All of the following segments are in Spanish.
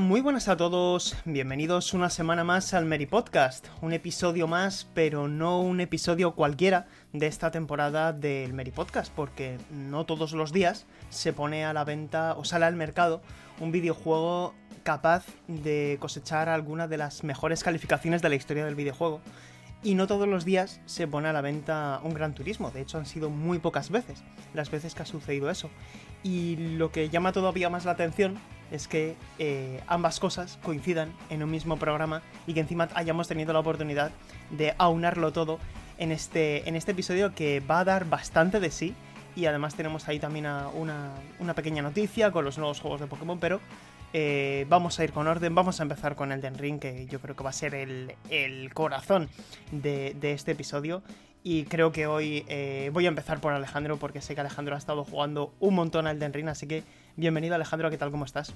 Muy buenas a todos, bienvenidos una semana más al Mary Podcast, un episodio más, pero no un episodio cualquiera de esta temporada del Mary Podcast, porque no todos los días se pone a la venta o sale al mercado un videojuego capaz de cosechar alguna de las mejores calificaciones de la historia del videojuego. Y no todos los días se pone a la venta un Gran Turismo, de hecho han sido muy pocas veces las veces que ha sucedido eso. Y lo que llama todavía más la atención es que eh, ambas cosas coincidan en un mismo programa y que encima hayamos tenido la oportunidad de aunarlo todo en este, en este episodio que va a dar bastante de sí. Y además tenemos ahí también una, una pequeña noticia con los nuevos juegos de Pokémon, pero eh, vamos a ir con orden, vamos a empezar con Elden Ring, que yo creo que va a ser el, el corazón de, de, este episodio. Y creo que hoy eh, voy a empezar por Alejandro, porque sé que Alejandro ha estado jugando un montón a Elden Ring, así que bienvenido Alejandro, ¿qué tal? ¿Cómo estás?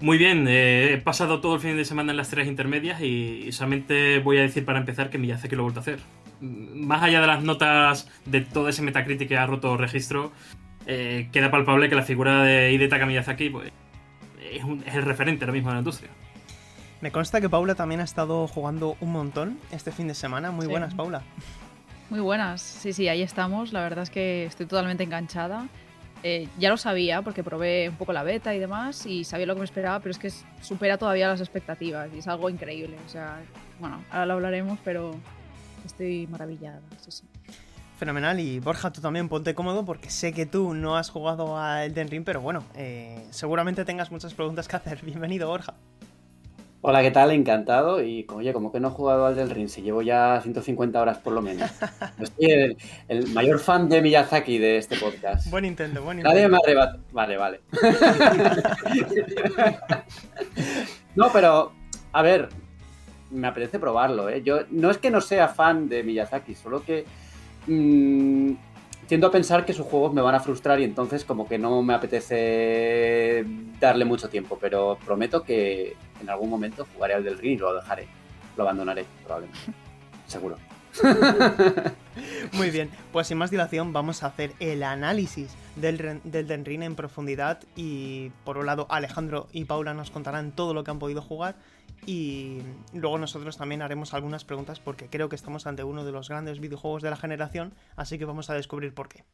Muy bien, eh, he pasado todo el fin de semana en las tres intermedias y, solamente voy a decir para empezar que Miyazaki lo he vuelto a hacer. Más allá de las notas de todo ese Metacritic que ha roto registro, eh, queda palpable que la figura de Hidetaka Miyazaki pues, es, un, es el referente ahora mismo de la industria. Me consta que Paula también ha estado jugando un montón este fin de semana. Muy Sí. buenas, Paula. Muy buenas, sí, sí, ahí estamos. La verdad es que estoy totalmente enganchada. Eh, ya lo sabía porque probé un poco la beta y demás y sabía lo que me esperaba, pero es que supera todavía las expectativas y es algo increíble. O sea, bueno, ahora lo hablaremos, pero estoy maravillada. Sí, sí. Fenomenal. Y Borja, tú también ponte cómodo porque sé que tú no has jugado a Elden Ring, pero bueno, eh, seguramente tengas muchas preguntas que hacer. Bienvenido, Borja. Hola, ¿qué tal? Encantado. Y oye, como que no he jugado al del Ring, si llevo ya 150 horas por lo menos. Yo soy el, el mayor fan de Miyazaki de este podcast. Buen intento, buen Nadie intento. me arrebata. Vale, vale. no, pero, a ver, me apetece probarlo, ¿eh? Yo no es que no sea fan de Miyazaki, solo que mm, tiendo a pensar que sus juegos me van a frustrar y entonces como que no me apetece darle mucho tiempo, pero prometo que en algún momento jugaré al del Ring y lo dejaré. Lo abandonaré, probablemente. Seguro. Muy bien, pues sin más dilación vamos a hacer el análisis del, del Elden Ring en profundidad y por un lado Alejandro y Paula nos contarán todo lo que han podido jugar y luego nosotros también haremos algunas preguntas porque creo que estamos ante uno de los grandes videojuegos de la generación, así que vamos a descubrir por qué.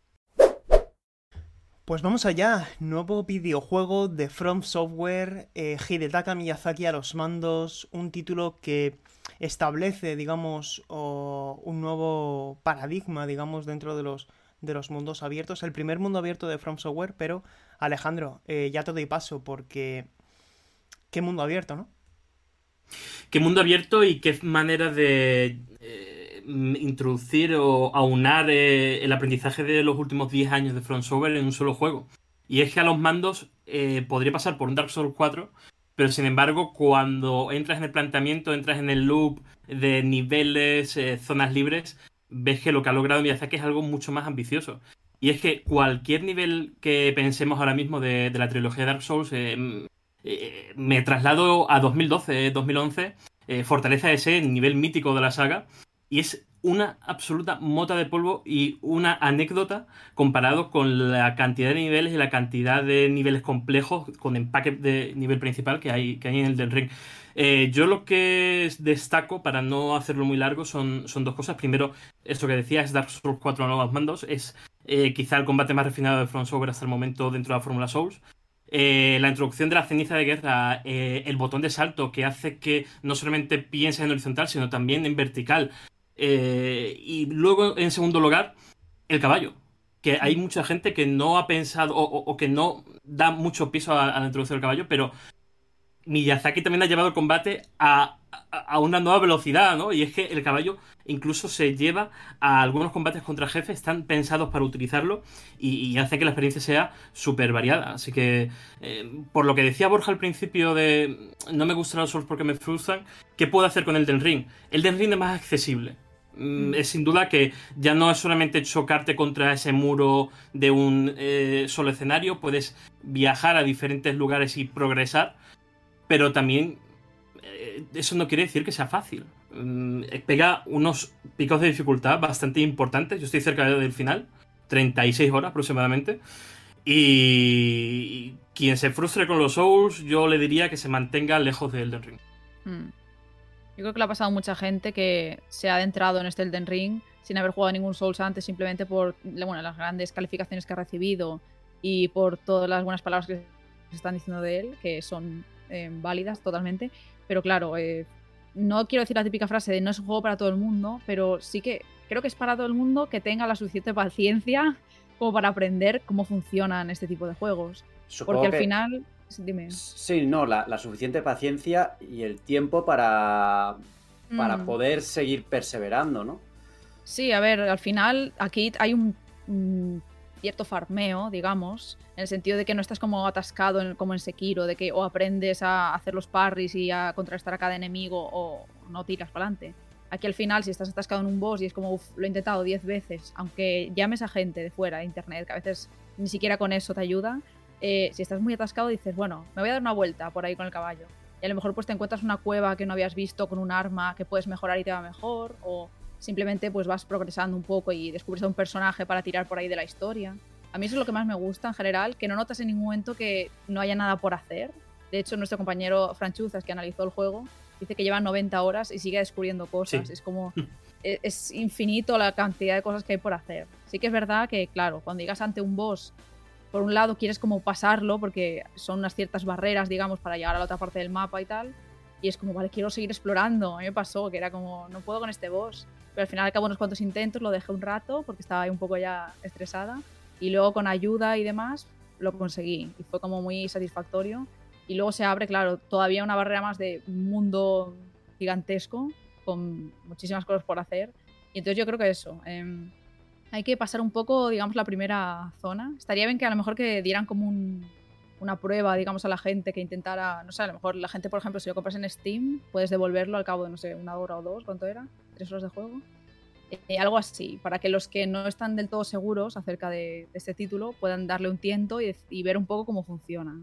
Pues vamos allá, nuevo videojuego de From Software, eh, Hidetaka Miyazaki a los mandos, un título que establece, digamos, un nuevo paradigma, digamos, dentro de los, de los mundos abiertos. El primer mundo abierto de From Software, pero Alejandro, eh, ya te doy paso porque... ¿Qué mundo abierto, no? ¿Qué mundo abierto y qué manera de eh, introducir o aunar eh, el aprendizaje de los últimos 10 años de Front Software en un solo juego? Y es que a los mandos eh, podría pasar por un Dark Souls 4, pero sin embargo, cuando entras en el planteamiento, entras en el loop de niveles, zonas libres, ves que lo que ha logrado Miyazaki es algo mucho más ambicioso. Y es que cualquier nivel que pensemos ahora mismo de, de la trilogía de Dark Souls, eh, eh, me traslado a 2012, 2011, eh, fortaleza ese nivel mítico de la saga, y es una absoluta mota de polvo y una anécdota comparado con la cantidad de niveles y la cantidad de niveles complejos con empaque de nivel principal que hay, que hay en el del ring. Eh, yo lo que destaco, para no hacerlo muy largo, son, son dos cosas. Primero, esto que decía, es Dark Souls 4 a nuevos mandos. Es eh, quizá el combate más refinado de From Software hasta el momento dentro de la Fórmula Souls. Eh, la introducción de la ceniza de guerra, eh, el botón de salto que hace que no solamente pienses en horizontal, sino también en vertical. Eh, y luego, en segundo lugar, el caballo. Que hay mucha gente que no ha pensado o, o- o que no da mucho piso a, a la introducción del caballo, pero Miyazaki también ha llevado el combate a a una nueva velocidad, ¿no? Y es que el caballo incluso se lleva a algunos combates contra jefes, están pensados para utilizarlo y, hace que la experiencia sea súper variada. Así que, eh, por lo que decía Borja al principio de no me gustan los Souls porque me frustran, ¿qué puedo hacer con Elden Ring? Elden Ring es más accesible. Mm, es sin duda que ya no es solamente chocarte contra ese muro de un eh, solo escenario, puedes viajar a diferentes lugares y progresar, pero también eso no quiere decir que sea fácil. Mm, pega unos picos de dificultad bastante importantes. Yo estoy cerca del final, 36 horas aproximadamente. Y quien se frustre con los Souls, yo le diría que se mantenga lejos de Elden Ring. Hmm. Yo creo que le ha pasado a mucha gente que se ha adentrado en este Elden Ring sin haber jugado ningún Souls antes, simplemente por bueno, las grandes calificaciones que ha recibido y por todas las buenas palabras que se están diciendo de él, que son eh, válidas totalmente. Pero claro, eh, no quiero decir la típica frase de no es un juego para todo el mundo, pero sí que creo que es para todo el mundo que tenga la suficiente paciencia como para aprender cómo funcionan este tipo de juegos. Porque al final. Dime. Sí, no, la, suficiente paciencia y el tiempo para, para mm. poder seguir perseverando, ¿no? Sí, a ver, al final aquí hay un cierto farmeo, digamos, en el sentido de que no estás como atascado en, como en Sekiro, de que o aprendes a hacer los parries y a contrarrestar a cada enemigo o no tiras para adelante. Aquí al final, si estás atascado en un boss y es como, lo he intentado 10 veces, aunque llames a gente de fuera, de internet, que a veces ni siquiera con eso te ayuda, eh, si estás muy atascado dices, bueno, me voy a dar una vuelta por ahí con el caballo. Y a lo mejor pues te encuentras una cueva que no habías visto con un arma que puedes mejorar y te va mejor, o simplemente pues vas progresando un poco y descubres a un personaje para tirar por ahí de la historia. A mí eso es lo que más me gusta en general, que no notas en ningún momento que no haya nada por hacer. De hecho, nuestro compañero Franchuzas, que analizó el juego, dice que lleva 90 horas y sigue descubriendo cosas. Es como. E, es infinito la cantidad de cosas que hay por hacer. Sí que es verdad que, claro, cuando llegas ante un boss, por un lado quieres como pasarlo, porque son unas ciertas barreras, digamos, para llegar a la otra parte del mapa y tal. Y es como, vale, quiero seguir explorando. A mí me pasó que era como, no puedo con este boss. Pero al final, al cabo unos cuantos intentos, lo dejé un rato porque estaba ahí un poco ya estresada. Y luego, con ayuda y demás, lo conseguí. Y fue como muy satisfactorio. Y luego se abre, claro, todavía una barrera más de un mundo gigantesco con muchísimas cosas por hacer. Y entonces yo creo que eso. Eh, hay que pasar un poco, digamos, la primera zona. Estaría bien que a lo mejor que dieran como un, una prueba, digamos, a la gente que intentara, no sé, a lo mejor la gente, por ejemplo, si lo compras en Steam, puedes devolverlo al cabo de, no sé, una hora o dos, ¿cuánto era? ¿Tres horas de juego? Eh, algo así, para que los que no están del todo seguros acerca de, este título puedan darle un tiento y, ver un poco cómo funciona.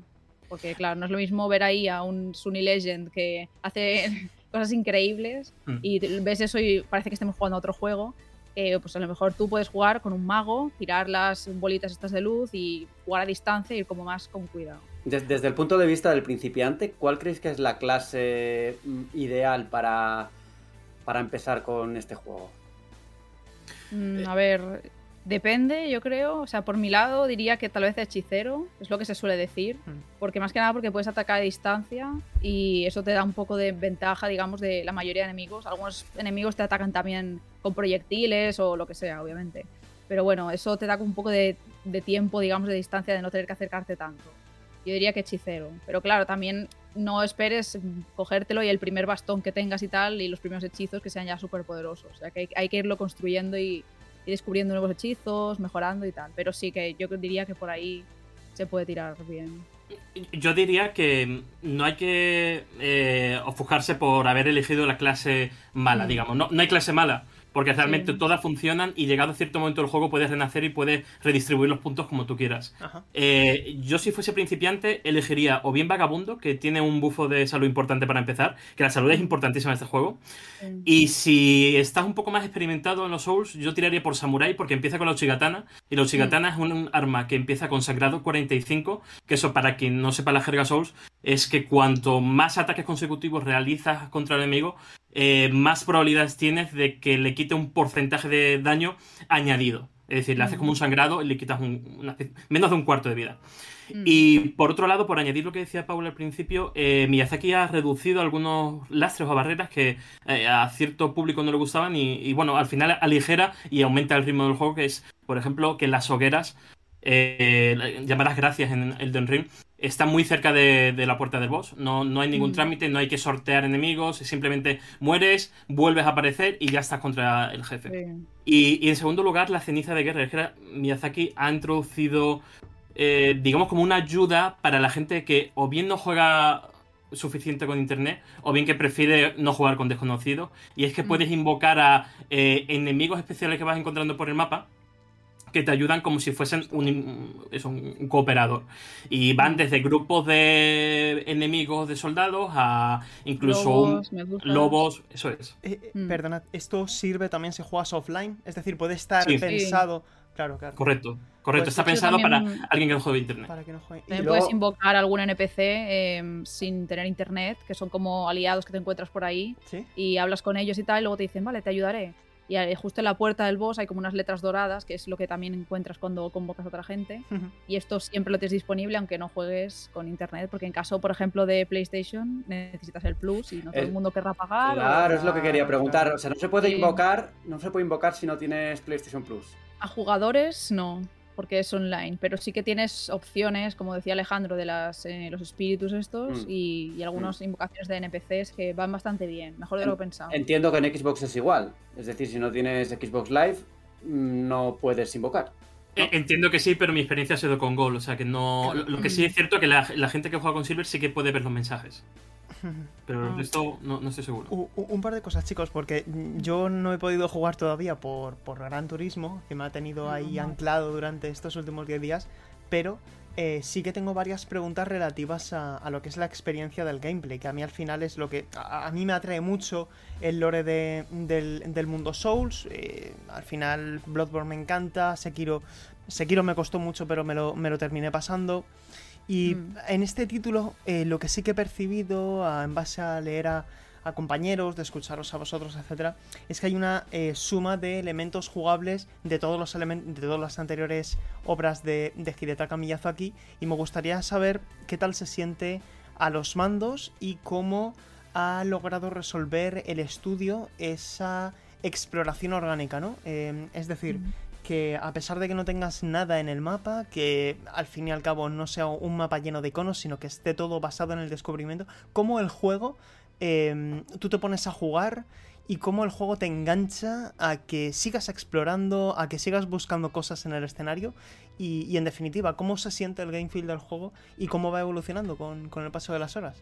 Porque, claro, no es lo mismo ver ahí a un Sunny Legend que hace cosas increíbles mm. y ves eso y parece que estemos jugando a otro juego pues a lo mejor tú puedes jugar con un mago, tirar las bolitas estas de luz y jugar a distancia y ir como más con cuidado. Desde, el punto de vista del principiante, ¿cuál crees que es la clase mm, ideal para, para empezar con este juego? Mm, a ver, Depende, yo creo. O sea, por mi lado diría que tal vez hechicero, es lo que se suele decir. Hmm. Porque más que nada porque puedes atacar a distancia y eso te da un poco de ventaja, digamos, de la mayoría de enemigos. Algunos enemigos te atacan también con proyectiles o lo que sea, obviamente. Pero bueno, eso te da un poco de, tiempo, digamos, de distancia de no tener que acercarte tanto. Yo diría que hechicero. Pero claro, también no esperes cogértelo y el primer bastón que tengas y tal, y los primeros hechizos que sean ya súper poderosos. O sea, que hay que irlo construyendo y y descubriendo nuevos hechizos, mejorando y tal. Pero sí que yo diría que por ahí se puede tirar bien. Yo diría que no hay que eh, ofuscarse por haber elegido la clase mala, mm. digamos. No, no hay clase mala porque realmente todas funcionan y llegado a cierto momento del juego puedes renacer y puedes redistribuir los puntos como tú quieras. Eh, yo si fuese principiante elegiría o bien Vagabundo, que tiene un bufo de salud importante para empezar, que la salud es importantísima en este juego. Y si estás un poco más experimentado en los Souls, yo tiraría por Samurai porque empieza con la Uchigatana. Y la Uchigatana es un, arma que empieza con Sagrado 45, que eso para quien no sepa la jerga Souls, es que cuanto más ataques consecutivos realizas contra el enemigo, eh, más probabilidades tienes de que le quite un porcentaje de daño añadido. Es decir, le haces como un sangrado y le quitas menos de un cuarto de vida. Mm. Y por otro lado, por añadir lo que decía Paul al principio, eh, Miyazaki ha reducido algunos lastres o barreras que eh, a cierto público no le gustaban y, bueno, al final aligera y aumenta el ritmo del juego, que es, por ejemplo, que las hogueras, llamadas gracias en Elden Ring, está muy cerca de, de la puerta del boss. No, no hay ningún Mm. trámite, no hay que sortear enemigos, simplemente mueres, vuelves a aparecer y ya estás contra el jefe. Y en segundo lugar, la ceniza de guerra. Es que Miyazaki ha introducido, eh, digamos, como una ayuda para la gente que o bien no juega suficiente con internet o bien que prefiere no jugar con desconocidos. Y es que Mm. puedes invocar a eh, enemigos especiales que vas encontrando por el mapa que te ayudan como si fuesen un, eso, un cooperador. Y van Mm. desde grupos de enemigos de soldados a incluso Lobos. Eso es. Eh, eh, Mm. Perdonad, ¿esto sirve también si juegas offline? Es decir, puede estar Sí. pensado. Claro, claro. Correcto. Correcto. Pues Está pensado también- para alguien que no juegue internet. Para que no juegue. Y También luego- puedes invocar algún NPC eh, sin tener internet, que son como aliados que te encuentras por ahí, ¿Sí? y hablas con ellos y tal, y luego te dicen, vale, te ayudaré. Y eh, justo en la puerta del boss hay como unas letras doradas, que es lo que también encuentras cuando convocas a otra gente. Y esto siempre lo tienes disponible, aunque no juegues con internet, porque en caso, por ejemplo, de PlayStation, necesitas el Plus y no todo El- el mundo querrá pagar. o- Claro, es lo que quería preguntar. O sea, no se puede Sí. invocar, no se puede invocar si no tienes PlayStation Plus. A jugadores no, porque es online, pero sí que tienes opciones, como decía Alejandro, de las, eh, los espíritus estos Mm. y, y algunas invocaciones de NPCs que van bastante bien, mejor de lo pensado. Entiendo que en Xbox es igual. Es decir, si no tienes Xbox Live, mm, no puedes invocar. Eh, Entiendo que sí, pero mi experiencia ha sido con Gol. O sea que no. Lo, lo que sí es cierto que la, la gente que juega con Silver sí que puede ver los mensajes. Pero el Ah. resto no, no estoy seguro. Un par de cosas, chicos, porque yo no he podido jugar todavía por, por Gran Turismo, que me ha tenido ahí Normal. anclado durante estos últimos 10 días, pero eh, sí que tengo varias preguntas relativas a, a lo que es la experiencia del gameplay, que a mí al final es lo que a, a mí me atrae mucho el lore de- del, del mundo Souls. eh, al final Bloodborne me encanta, Sekiro, Sekiro me costó mucho, pero me lo, me lo terminé pasando. Y Mm. en este título, eh, lo que sí que he percibido, a- en base a leer a, a compañeros, de escucharos a vosotros, etcétera, es que hay una eh, suma de elementos jugables de todos los de todas las anteriores obras de, de Hidetaka Miyazaki, y me gustaría saber qué tal se siente a los mandos y cómo ha logrado resolver el estudio esa exploración orgánica, ¿no? Eh, es decir, Mm. Que a pesar de que no tengas nada en el mapa, que al fin y al cabo no sea un mapa lleno de iconos, sino que esté todo basado en el descubrimiento, cómo el juego, eh, tú te pones a jugar y cómo el juego te engancha a que sigas explorando, a que sigas buscando cosas en el escenario y, y, en definitiva, cómo se siente el game feel del juego y cómo va evolucionando con, con el paso de las horas.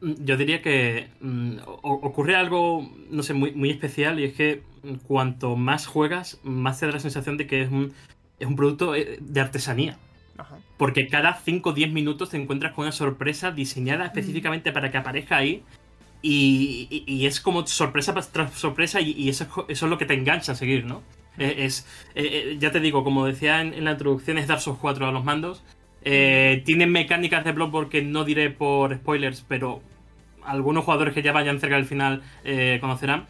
Mm, Yo diría que mm, ocurre algo, no sé, muy, muy especial y es que mm, cuanto más juegas, más te da la sensación de que es un, es un producto eh, de artesanía. Ajá. Porque cada 5 o 10 minutos te encuentras con una sorpresa diseñada específicamente para que aparezca ahí. Y, y- y es como sorpresa tras sorpresa y, y eso, es, eso es lo que te engancha a seguir, ¿no? Eh, es, eh, ya te digo, como decía en, en la introducción, es Dark Souls 4 a los mandos. Eh, tienen mecánicas de Bloodborne que no diré por spoilers, pero algunos jugadores que ya vayan cerca del final eh, conocerán.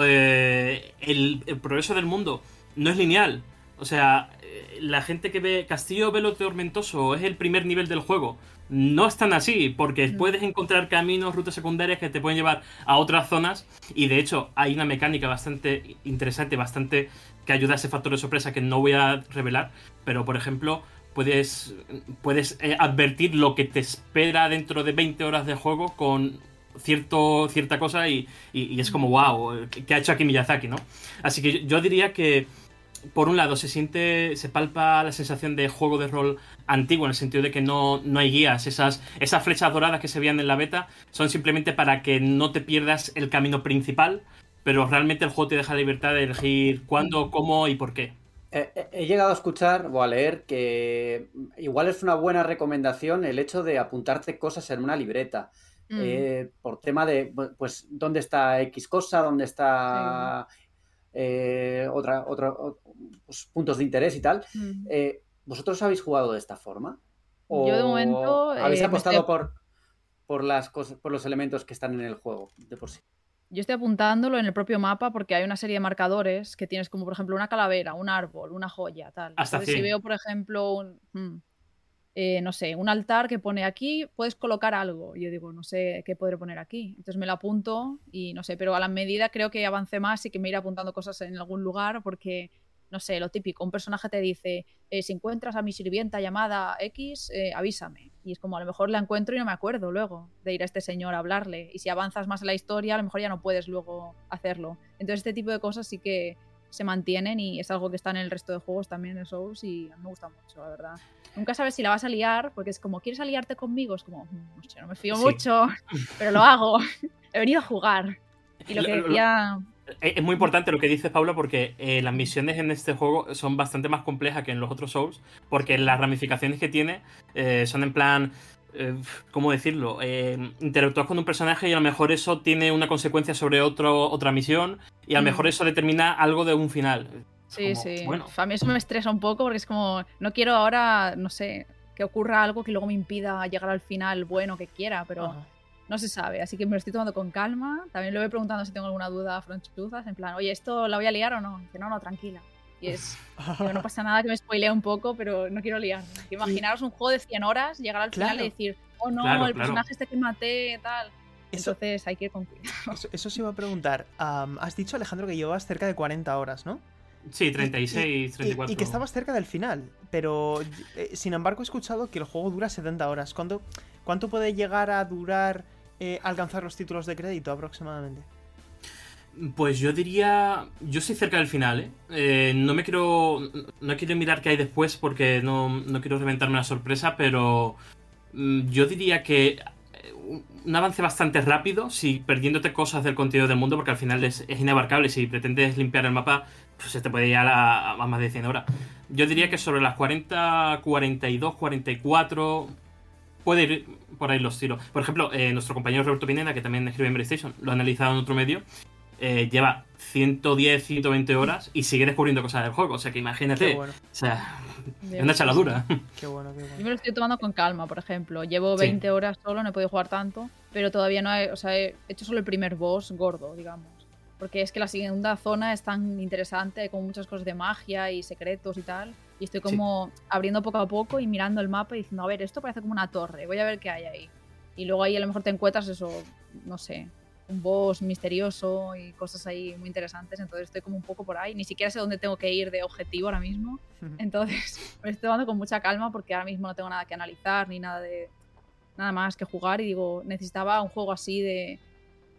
Eh, el, el progreso del mundo no es lineal. O sea, eh, la gente que ve Castillo Velo Tormentoso es el primer nivel del juego. No es tan así, porque Mm. puedes encontrar caminos, rutas secundarias que te pueden llevar a otras zonas. Y de hecho, hay una mecánica bastante interesante, bastante que ayuda a ese factor de sorpresa que no voy a revelar. Pero, por ejemplo, puedes, puedes eh, advertir lo que te espera dentro de 20 horas de juego con cierto, cierta cosa y, y- y es como, wow, ¿qué ha hecho aquí Miyazaki, no? Así que yo, yo diría que, por un lado, se siente, se palpa la sensación de juego de rol antiguo, en el sentido de que no, no hay guías. Esas, esas flechas doradas que se veían en la beta son simplemente para que no te pierdas el camino principal, pero realmente el juego te deja la libertad de elegir cuándo, cómo y por qué. Eh, eh, he llegado a escuchar o a leer que igual es una buena recomendación el hecho de apuntarte cosas en una libreta. Mm. Eh, por tema de, pues, dónde está X cosa, dónde está eh, otra, otra, o- pues, puntos de interés y tal. Mm. Eh, ¿Vosotros habéis jugado de esta forma? Yo de momento, habéis eh, apostado estoy- por, por las cosas, por los elementos que están en el juego de por sí. Yo estoy apuntándolo en el propio mapa porque hay una serie de marcadores que tienes como por ejemplo una calavera, un árbol, una joya, tal. Hasta Entonces, si 100. veo por ejemplo un, mm, eh, no sé, un altar que pone aquí, puedes colocar algo. Y yo digo, no sé qué podré poner aquí. Entonces me lo apunto y no sé, pero a la medida creo que avance más y que me iré apuntando cosas en algún lugar porque no sé, lo típico, un personaje te dice, eh, si encuentras a mi sirvienta llamada X, eh, avísame. Y es como, a lo mejor la encuentro y no me acuerdo luego de ir a este señor a hablarle. Y si avanzas más en la historia, a lo mejor ya no puedes luego hacerlo. Entonces este tipo de cosas sí que se mantienen y es algo que está en el resto de juegos también de Souls y a mí me gusta mucho, la verdad. Nunca sabes si la vas a liar, porque es como, ¿quieres aliarte conmigo? Es como, "Mm, no sé, no me fío Sí. mucho, pero lo hago. He venido a jugar. Y lo que decía... Es muy importante lo que dices, Pablo, porque eh, las misiones en este juego son bastante más complejas que en los otros Souls, porque las ramificaciones que tiene eh, son en plan, eh, ¿cómo decirlo? Eh, interactúas con un personaje y a lo mejor eso tiene una consecuencia sobre otro, otra misión y a lo mejor eso determina algo de un final. Sí, como, sí. Bueno, A mí eso me estresa un poco porque es como, no quiero ahora, no sé, que ocurra algo que luego me impida llegar al final bueno que quiera, pero Ajá. No se sabe. Así que me lo estoy tomando con calma. También le voy preguntando si tengo alguna duda a Franchuzas, en plan, oye, ¿esto la voy a liar o no? Dice, no, no, tranquila. Y es, digo, no pasa nada que me spoilea un poco, pero no quiero liar. Imaginaros un juego de 100 horas, llegar al final y decir, oh no, Claro, el claro. personaje este que maté, tal. Eso, Entonces hay que ir con cuidado. eso, eso se iba a preguntar. Has dicho, Alejandro, que llevas cerca de 40 horas, ¿no? sí, 36, Y- 34. Y, que estabas cerca del final, pero eh, sin embargo he escuchado que el juego dura 70 horas. ¿Cuánto, cuánto puede llegar a durar eh, alcanzar los títulos de crédito aproximadamente? Pues yo diría. Yo estoy cerca del final, ¿eh? Eh, no me quiero. No quiero mirar qué hay después porque no, no quiero reventarme la sorpresa, pero. mm, Yo diría que. eh, un- avance bastante rápido, si perdiéndote cosas del contenido del mundo, porque al final es, inabarcable. Si pretendes limpiar el mapa, pues se te puede ir a, a más de 100 horas. Yo diría que sobre las 40, 42, 44. Puede ir por ahí los tiros. Por ejemplo, eh, nuestro compañero Roberto Pineda, que también escribe en PlayStation, lo ha analizado en otro medio eh, lleva 110, 120 horas y sigue descubriendo cosas del juego. O sea que imagínate. Qué bueno, O sea, es una sí, chaladura. qué bueno, qué Yo me bueno. lo estoy tomando con calma, por ejemplo. Llevo Sí. 20 horas solo, no he podido jugar tanto, pero todavía no he, o sea, he hecho solo el primer boss gordo, digamos. Porque es que la segunda zona es tan interesante, como muchas cosas de magia y secretos y tal. Y estoy como abriendo poco a poco y mirando el mapa y diciendo, a ver, esto parece como una torre, voy a ver qué hay ahí. Y luego ahí a lo mejor te encuentras eso, no sé, un boss misterioso y cosas ahí muy interesantes. Entonces estoy como un poco por ahí. Ni siquiera sé dónde tengo que ir de objetivo ahora mismo. Entonces, me estoy tomando con mucha calma porque ahora mismo no tengo nada que analizar ni nada de nada más que jugar y digo, necesitaba un juego así de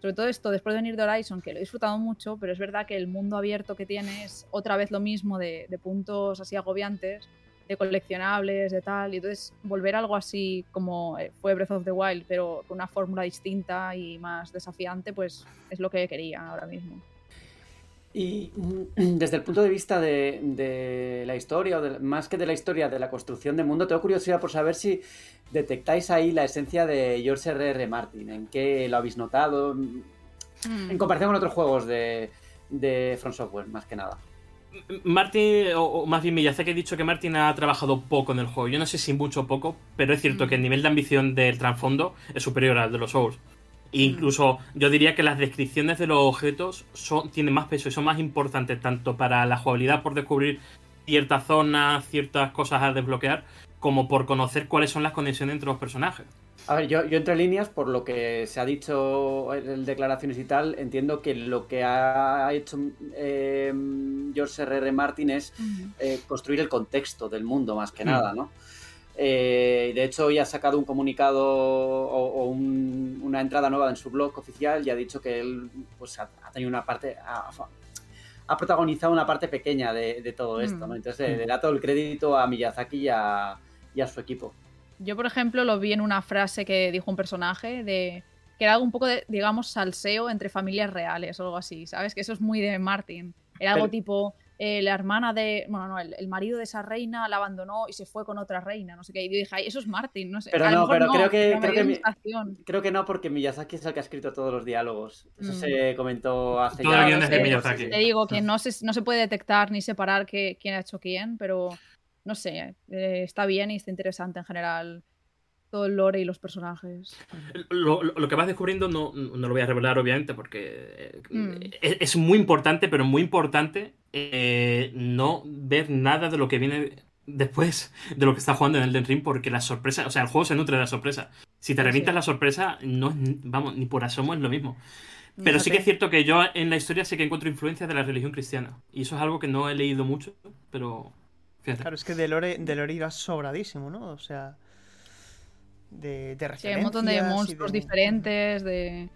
sobre todo esto después de venir de Horizon, que lo he disfrutado mucho, pero es verdad que el mundo abierto que tiene es otra vez lo mismo de, puntos así agobiantes, de coleccionables, de tal, y entonces volver algo así como eh, fue Breath of the Wild, pero con una fórmula distinta y más desafiante, pues es lo que quería ahora mismo. Y mm, desde el punto de vista de, de la historia, o de- más que de la historia, de la construcción del mundo, tengo curiosidad por saber si detectáis ahí la esencia de George R.R. Martin, en qué lo habéis notado, en comparación con otros juegos de, de From Software, más que nada. Martin, o, o más bien Miyazaki ha dicho que Martin ha trabajado poco en el juego. Yo no sé si mucho o poco, pero es cierto Mm. que el nivel de ambición del trasfondo es superior al de los Souls. Incluso yo diría que las descripciones de los objetos son, tienen más peso y son más importantes tanto para la jugabilidad por descubrir ciertas zonas, ciertas cosas a desbloquear, como por conocer cuáles son las conexiones entre los personajes. A ver, yo, yo entre líneas, por lo que se ha dicho en declaraciones y tal, entiendo que lo que ha hecho eh, George R.R. Martin es eh, construir el contexto del mundo, más que nada, ¿no? Eh, de hecho, hoy ha sacado un comunicado o, o un- una entrada nueva en su blog oficial y ha dicho que él pues, ha, ha tenido una parte, ha, ha protagonizado una parte pequeña de, de todo esto, ¿no? Mm. Entonces eh, Mm. le da todo el crédito a Miyazaki y a, y a su equipo. Yo, por ejemplo, lo vi en una frase que dijo un personaje de que era algo un poco de, digamos, salseo entre familias reales o algo así, ¿sabes? Que eso es muy de Martin. Era algo Pero- tipo, eh, la hermana de, bueno, no, el, el marido de esa reina la abandonó y se fue con otra reina, no sé qué. Y yo dije, ay, eso es Martin, no sé. Pero A no, pero creo que- creo que mi-. Creo que no, porque Miyazaki es el que ha escrito todos los diálogos. Eso Mm. se comentó hace Todo ya el Claro, guion es sé, de Miyazaki. Te digo que no se, no se puede detectar ni separar que- quién ha hecho quién, pero no sé, eh, está bien y está interesante en general todo el lore y los personajes. Lo, lo- lo que vas descubriendo no, no lo voy a revelar, obviamente, porque eh, Mm. es, es muy importante, pero muy importante eh, no ver nada de lo que viene después de lo que está jugando en Elden Ring, porque la sorpresa, o sea, el juego se nutre de la sorpresa. Si te Sí, revientas sí. la sorpresa, no es, vamos, ni por asomo es lo mismo. Pero sí que es cierto que yo en la historia sé que encuentro influencias de la religión cristiana. Y eso es algo que no he leído mucho, pero fíjate. Claro, es que de lore, de lore irás sobradísimo, ¿no? O sea. De, de Sí, hay un montón de referencias monstruos de- diferentes, de.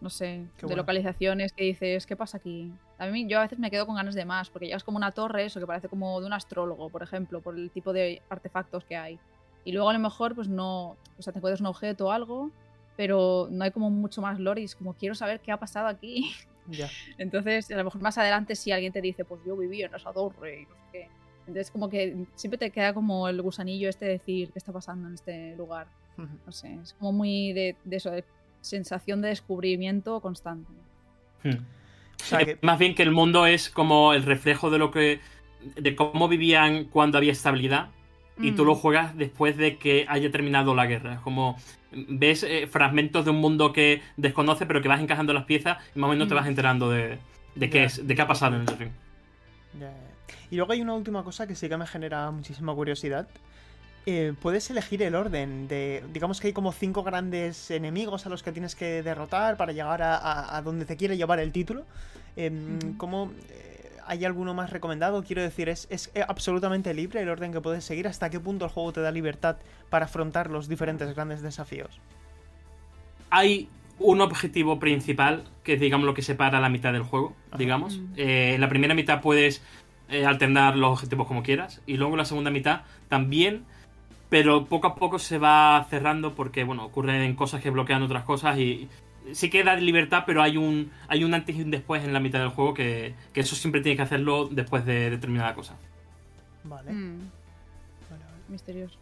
No sé, Qué de bueno. localizaciones que dices, ¿qué pasa aquí? A mí, yo a veces me quedo con ganas de más, porque llegas como una torre, eso que parece como de un astrólogo, por ejemplo, por el tipo de artefactos que hay. Y luego a lo mejor, pues no. O sea, te encuentras un objeto o algo, pero no hay como mucho más lore y es como, quiero saber qué ha pasado aquí. Ya. Entonces, a lo mejor más adelante, si alguien te dice, pues yo viví en esa torre y no sé qué. Entonces, como que siempre te queda como el gusanillo este de decir, ¿qué está pasando en este lugar? No sé, es como muy de, de eso, de sensación de descubrimiento constante. Hmm. O sea que- Más bien que el mundo es como el reflejo de lo que. de cómo vivían cuando había estabilidad. Y tú Mm. lo juegas después de que haya terminado la guerra. Es como. Ves eh, fragmentos de un mundo que desconoce, pero que vas encajando las piezas y más o menos te Mm. vas enterando de, de, qué, es, de qué ha pasado en el ring. Ya, ya. Y luego hay una última cosa que sí que me genera muchísima curiosidad. Eh, puedes elegir el orden de. Digamos que hay como cinco grandes enemigos a los que tienes que derrotar para llegar a, a- a donde te quiere llevar el título. Em. ¿Cómo. eh, ¿Hay alguno más recomendado? Quiero decir, ¿es, es eh, absolutamente libre el orden que puedes seguir? ¿Hasta qué punto el juego te da libertad para afrontar los diferentes grandes desafíos? Hay un objetivo principal que es, digamos, lo que separa la mitad del juego, Ajá. digamos. Mm. Eh, en la primera mitad puedes eh, alternar los objetivos como quieras. Y luego en la segunda mitad también. Pero poco a poco se va cerrando porque, bueno, ocurren cosas que bloquean otras cosas y sí que da libertad, pero hay un, hay un antes y un después en la mitad del juego que, que eso siempre tienes que hacerlo después de determinada cosa. Vale. Mm, vale, vale. misterioso.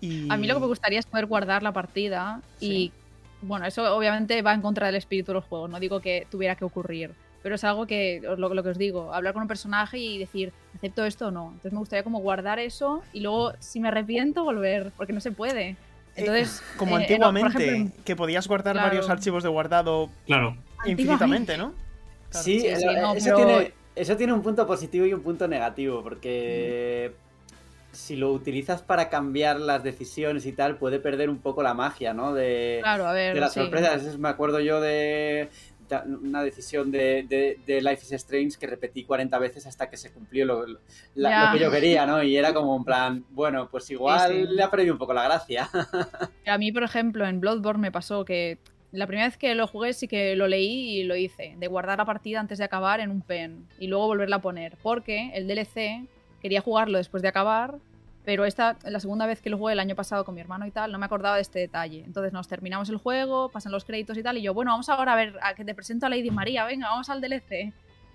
Y... A mí lo que me gustaría es poder guardar la partida Sí. y, bueno, eso obviamente va en contra del espíritu de los juegos, no digo que tuviera que ocurrir, pero es algo que, os- lo, lo que os digo, hablar con un personaje y decir, ¿acepto esto o no? Entonces me gustaría como guardar eso y luego, si me arrepiento, volver, porque no se puede. Entonces, Eh, Como eh, por antiguamente, ejemplo, que podías guardar Claro. varios archivos de guardado Claro. infinitamente, ¿no? Claro. Sí, Sí, eh, sí, no, eso, pero- tiene, eso tiene un punto positivo y un punto negativo, porque si lo utilizas para cambiar las decisiones y tal, puede perder un poco la magia, ¿no? De, claro, a ver, de las sí. sorpresas. Es- Me acuerdo yo de una decisión de, de- de Life is Strange que repetí 40 veces hasta que se cumplió lo, lo- la- Ya. lo que yo quería, ¿no? Y era como en plan, bueno, pues igual Sí, sí. le ha perdido un poco la gracia. A mí, por ejemplo, en Bloodborne me pasó que la primera vez que lo jugué sí que lo leí y lo hice, de guardar la partida antes de acabar en un pen y luego volverla a poner, porque el DLC quería jugarlo después de acabar, pero esta, la segunda vez que lo jugué el año pasado con mi hermano y tal, no me acordaba de este detalle. Entonces nos terminamos el juego, pasan los créditos y tal, y yo, bueno, vamos ahora a ver, a que te presento a Lady María, venga, vamos al DLC.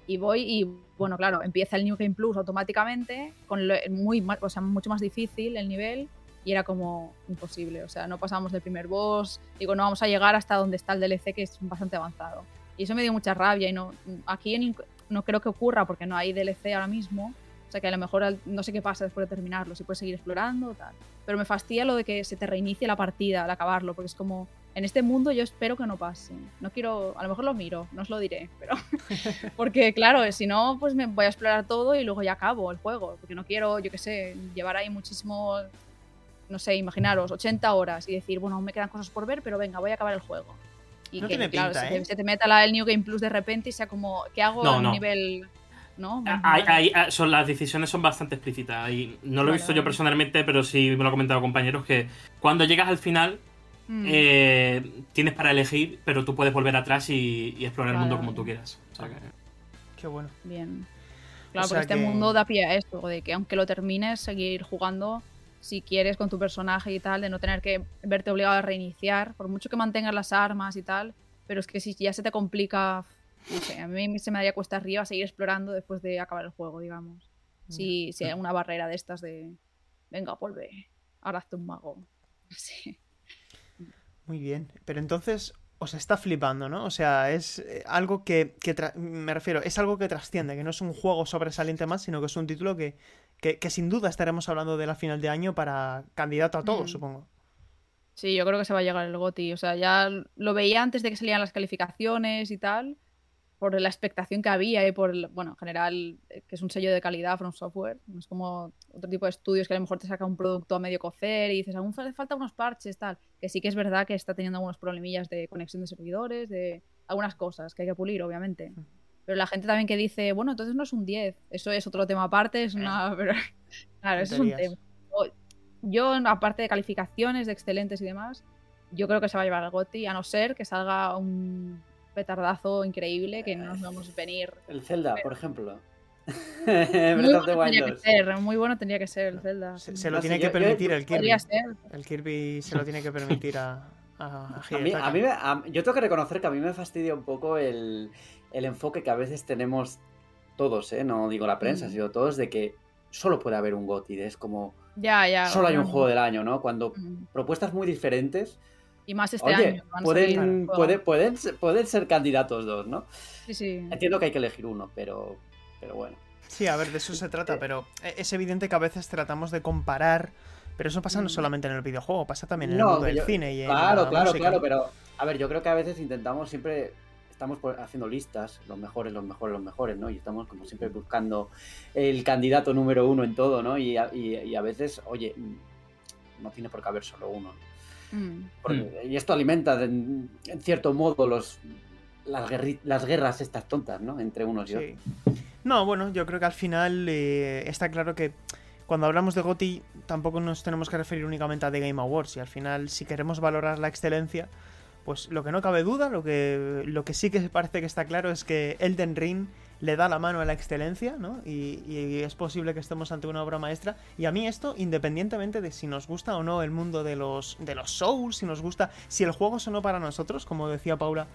Y voy y, bueno, claro, empieza el New Game Plus automáticamente, con lo- muy, o sea, mucho más difícil el nivel, y era como imposible. O sea, no pasamos del primer boss. Digo, no vamos a llegar hasta donde está el DLC, que es bastante avanzado. Y eso me dio mucha rabia. Y no, aquí no creo que ocurra porque no hay DLC ahora mismo. Sea, que a lo mejor no sé qué pasa después de terminarlo, si puedes seguir explorando o tal. Pero me fastidia lo de que se te reinicie la partida al acabarlo, porque es como, en este mundo yo espero que no pase. No quiero, a lo mejor lo miro, no os lo diré, pero... porque claro, si no, pues me voy a explorar todo y luego ya acabo el juego, porque no quiero, yo qué sé, llevar ahí muchísimo no sé, imaginaros, 80 horas y decir, bueno, aún me quedan cosas por ver, pero venga, voy a acabar el juego. Y No que, tiene claro, pinta, se, ¿eh? te, se te meta la, el New Game Plus de repente y sea como, ¿qué hago No, a un no. nivel. ¿No? Hay- hay- ah, son, las decisiones son bastante explícitas y no lo he visto yo personalmente, pero sí me lo han comentado compañeros que cuando llegas al final Mm, eh, tienes para elegir, pero tú puedes volver atrás y, y explorar el mundo como tú quieras. O sea que- Qué bueno. Bien. Claro, O sea porque este mundo da pie a esto, de que aunque lo termines, seguir jugando si quieres con tu personaje y tal, de no tener que verte obligado a reiniciar, por mucho que mantengas las armas y tal, pero es que si ya se te complica, no sé, a mí se me daría cuesta arriba seguir explorando después de acabar el juego, digamos. Si, si hay una barrera de estas de, venga, vuelve, ahora hazte un mago. Sí. Muy bien. Pero entonces os está flipando, ¿no? O sea, es eh, algo que, que me refiero, es algo que trasciende, que no es un juego sobresaliente más, sino que es un título que, que, que sin duda estaremos hablando de la final de año para candidato a todo, Mm. supongo. Sí, yo creo que se va a llegar el GOTY. O sea, ya lo veía antes de que salieran las calificaciones y tal, por la expectación que había y por, el- bueno, en general, eh, que es un sello de calidad from software. No es como otro tipo de estudios que a lo mejor te saca un producto a medio cocer y dices, aún fa- falta unos parches, tal. Que sí que es verdad que está teniendo algunos problemillas de conexión de servidores, de algunas cosas que hay que pulir, obviamente. Pero la gente también que dice, bueno, entonces no es un 10. Eso es otro tema aparte, es una... pero- claro, eso es un tema. Yo, aparte de calificaciones, de excelentes y demás, yo creo que se va a llevar el GOTY, a no ser que salga un petardazo increíble que no nos vamos a venir. El Zelda, por ejemplo. Muy bueno tendría que 2. ser, muy bueno tendría que ser el Zelda. Se, se lo No tiene que yo- permitir el Kirby. El Kirby se lo tiene que permitir a, a, A mí, a mí me- a- yo tengo que reconocer que a mí me fastidia un poco el, el enfoque que a veces tenemos todos, ¿eh? no digo la prensa, Mm. sino todos, de que solo puede haber un GOTY, es como Ya, ya. solo hay un juego del año, ¿no? Cuando Mm. propuestas muy diferentes, Y más este oye, año. van a salir pueden, juegos. puede- pueden, ser- pueden ser candidatos dos, ¿no? Sí, sí. Entiendo que hay que elegir uno, pero, pero bueno. Sí, a ver, de eso se trata, pero e- es evidente que a veces tratamos de comparar, pero eso pasa no Mm. solamente en el videojuego, pasa también en el mundo del yo- cine y en Claro, la claro, música. claro, pero a ver, yo creo que a veces intentamos siempre, estamos haciendo listas, los mejores, los mejores, los mejores, ¿no? Y estamos como siempre buscando el candidato número uno en todo, ¿no? Y a, y- y a veces, oye, mm, no tiene por qué haber solo uno. ¿no? Mm. Porque- Y esto alimenta, de- en cierto modo, los las, guerri- las guerras estas tontas, ¿no? Entre unos y otros. No, bueno, yo creo que al final eh, está claro que cuando hablamos de GOTY tampoco nos tenemos que referir únicamente a The Game Awards y al final si queremos valorar la excelencia, pues lo que no cabe duda, lo que, lo que sí que parece que está claro es que Elden Ring le da la mano a la excelencia, ¿no? Y, y es posible que estemos ante una obra maestra. Y a mí esto, independientemente de si nos gusta o no el mundo de los, de los Souls, si nos gusta, si el juego sonó para nosotros, como decía Paula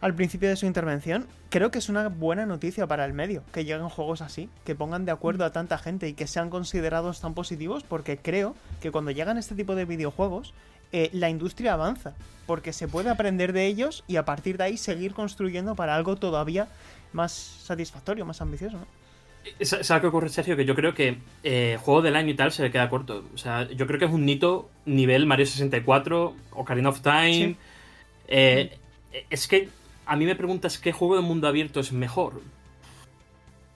al principio de su intervención, creo que es una buena noticia para el medio que lleguen juegos así, que pongan de acuerdo a tanta gente y que sean considerados tan positivos, porque creo que cuando llegan este tipo de videojuegos, eh, la industria avanza, porque se puede aprender de ellos y a partir de ahí seguir construyendo para algo todavía más satisfactorio, más ambicioso. ¿no? Sa- ¿Sabes qué ocurre, Sergio? Que yo creo que eh, juego del año y tal se le queda corto. O sea, yo creo que es un hito nivel Mario 64, Ocarina of Time. Sí. Eh, Es que a mí me preguntas qué juego de mundo abierto es mejor.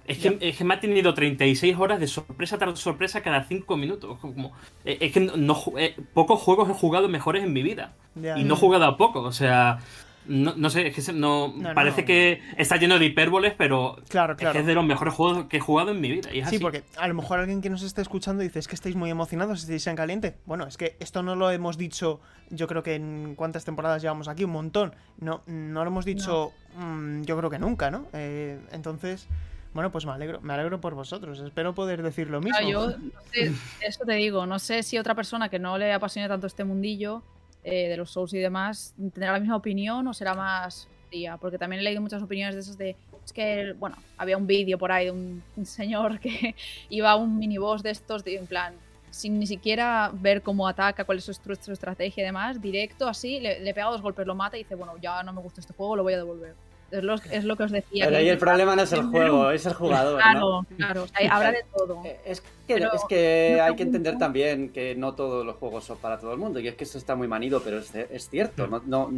Es que, es que me ha tenido 36 horas de sorpresa tras sorpresa cada 5 minutos. Como, eh, es que no, no eh, pocos juegos he jugado mejores en mi vida. Ya. Y no he jugado a poco. O sea, no, no sé, es que se- no, No, parece no. que está lleno de hipérboles, pero Claro, es claro. que es de los mejores juegos que he jugado en mi vida. Y es Sí, así. porque a lo mejor alguien que nos esté escuchando dice, es que estáis muy emocionados, estáis en caliente. Bueno, es que esto no lo hemos dicho, yo creo que en cuántas temporadas llevamos aquí, un montón. No, no lo hemos dicho, mm, yo creo que nunca, ¿no? Eh, entonces, bueno, pues me alegro, me alegro por vosotros. Espero poder decir lo mismo. Claro, yo no sé, eso te digo, no sé si otra persona que no le apasione tanto este mundillo eh, de los Souls y demás tendrá la misma opinión o será más fría, porque también he leído muchas opiniones de esas de es que, bueno, había un vídeo por ahí de un, señor que iba a un miniboss de estos, de, en plan, sin ni siquiera ver cómo ataca, cuál es su, su estrategia y demás, directo así, le, le pega dos golpes, lo mata y dice, bueno, ya no me gusta este juego, lo voy a devolver. Es lo, es lo que os decía. Pero ahí el problema no es el juego, es el jugador, ¿no? Claro, claro, o sea, habrá de todo. Eh, Es que, Pero es que hay que entender también que no todos los juegos son para todo el mundo. Y es que eso está muy manido, pero es, es cierto. No, no,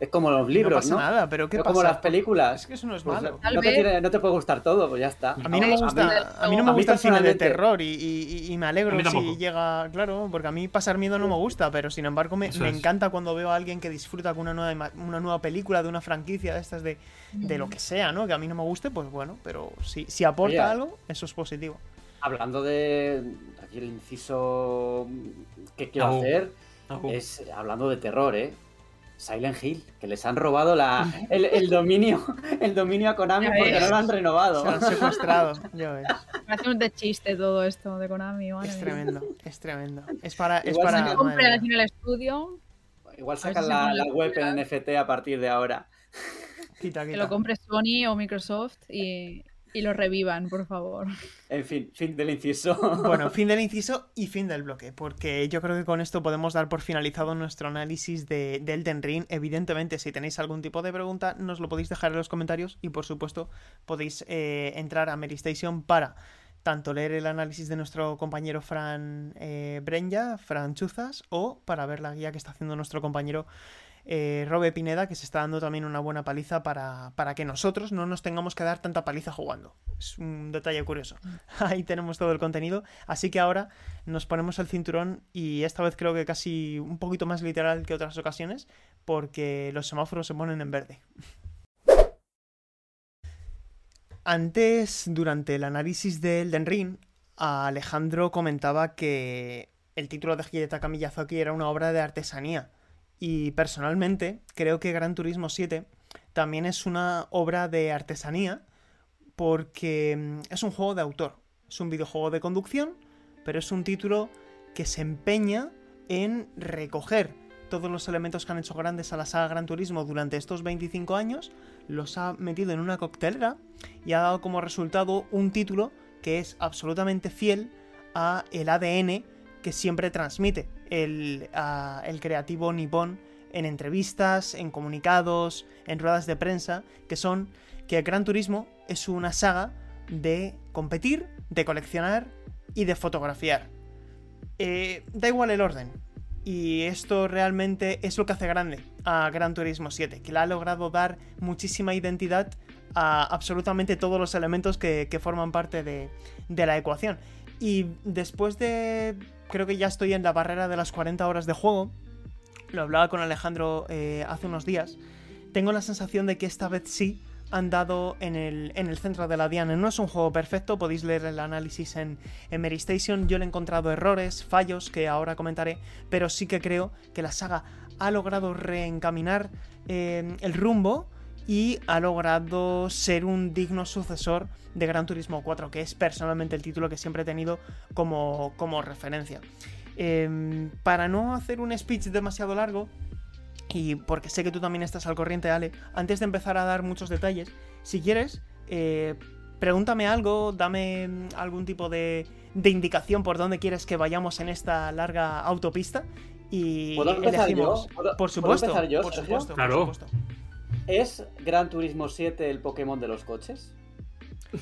es como los no libros, pasa ¿no? nada, pero ¿qué pasa? como las películas. Es que eso no es Pues, malo. No, te vez- tiene- no te puede gustar todo, pues ya está. A mí no me gusta, a a mí- no me gusta el cine de terror y, y- y me alegro si llega, claro, porque a mí pasar miedo no me gusta, pero sin embargo me, me encanta cuando veo a alguien que disfruta con una nueva, una nueva película de una franquicia de estas de, de lo que sea, ¿no? Que a mí no me guste, pues bueno, pero si, si aporta Oye, algo, eso es positivo. Hablando de. Aquí el inciso que quiero Ajú. hacer Ajú. es hablando de terror, ¿eh? Silent Hill, que les han robado la, el, el dominio el dominio a Konami Ya porque ves. no lo han renovado. Se lo han secuestrado, ya ves. Un de chiste todo esto de Konami. madre Es mía. tremendo, es tremendo. Es para... Es Igual se para mía. aquí en el estudio, Igual sacan si se la, la web en. NFT a partir de ahora. Quita, que lo compre Sony o Microsoft y, y lo revivan, por favor. En fin, fin del inciso. Bueno, fin del inciso y fin del bloque, porque yo creo que con esto podemos dar por finalizado nuestro análisis de, de Elden Ring. Evidentemente, si tenéis algún tipo de pregunta, nos lo podéis dejar en los comentarios y, por supuesto, podéis eh, entrar a Meristation para tanto leer el análisis de nuestro compañero Fran eh, Brenja, Fran Chuzas, o para ver la guía que está haciendo nuestro compañero eh, Robe Pineda, que se está dando también una buena paliza para, para, que nosotros no nos tengamos que dar tanta paliza jugando. Es un detalle curioso. Ahí tenemos todo el contenido. Así que ahora nos ponemos el cinturón y esta vez creo que casi un poquito más literal que otras ocasiones, porque los semáforos se ponen en verde. Antes, durante el análisis de Elden Ring, Alejandro comentaba que el título de Hidetaka Miyazaki era una obra de artesanía. Y personalmente creo que Gran Turismo 7 también es una obra de artesanía porque mm, es un juego de autor. Es un videojuego de conducción, pero es un título que se empeña en recoger todos los elementos que han hecho grandes a la saga Gran Turismo durante estos 25 años, los ha metido en una coctelera y ha dado como resultado un título que es absolutamente fiel a el ADN que siempre transmite el, el creativo nipón en entrevistas, en comunicados, en ruedas de prensa, que son que Gran Turismo es una saga de competir, de coleccionar y de fotografiar. Eh, da igual el orden, y esto realmente es lo que hace grande a Gran Turismo 7, que le ha logrado dar muchísima identidad a absolutamente todos los elementos que, forman parte de, la ecuación. Y después de... Creo que ya estoy en la barrera de las 40 horas de juego. Lo hablaba con Alejandro eh, hace unos días. Tengo la sensación de que esta vez sí han dado en el, en el centro de la diana. No es un juego perfecto, podéis leer el análisis en, en Mary Station. Yo le he encontrado errores, fallos que ahora comentaré, pero sí que creo que la saga ha logrado reencaminar eh, el rumbo y ha logrado ser un digno sucesor de Gran Turismo 4, que es personalmente el título que siempre he tenido como, como referencia. Em, para no hacer un speech demasiado largo, y porque sé que tú también estás al corriente, Ale, antes de empezar a dar muchos detalles, si quieres, eh, pregúntame algo, dame mm, algún tipo de, indicación por dónde quieres que vayamos en esta larga autopista y ¿Puedo empezar yo? por supuesto, empezar yo, por supuesto, claro. por supuesto. ¿Es Gran Turismo 7 el Pokémon de los coches?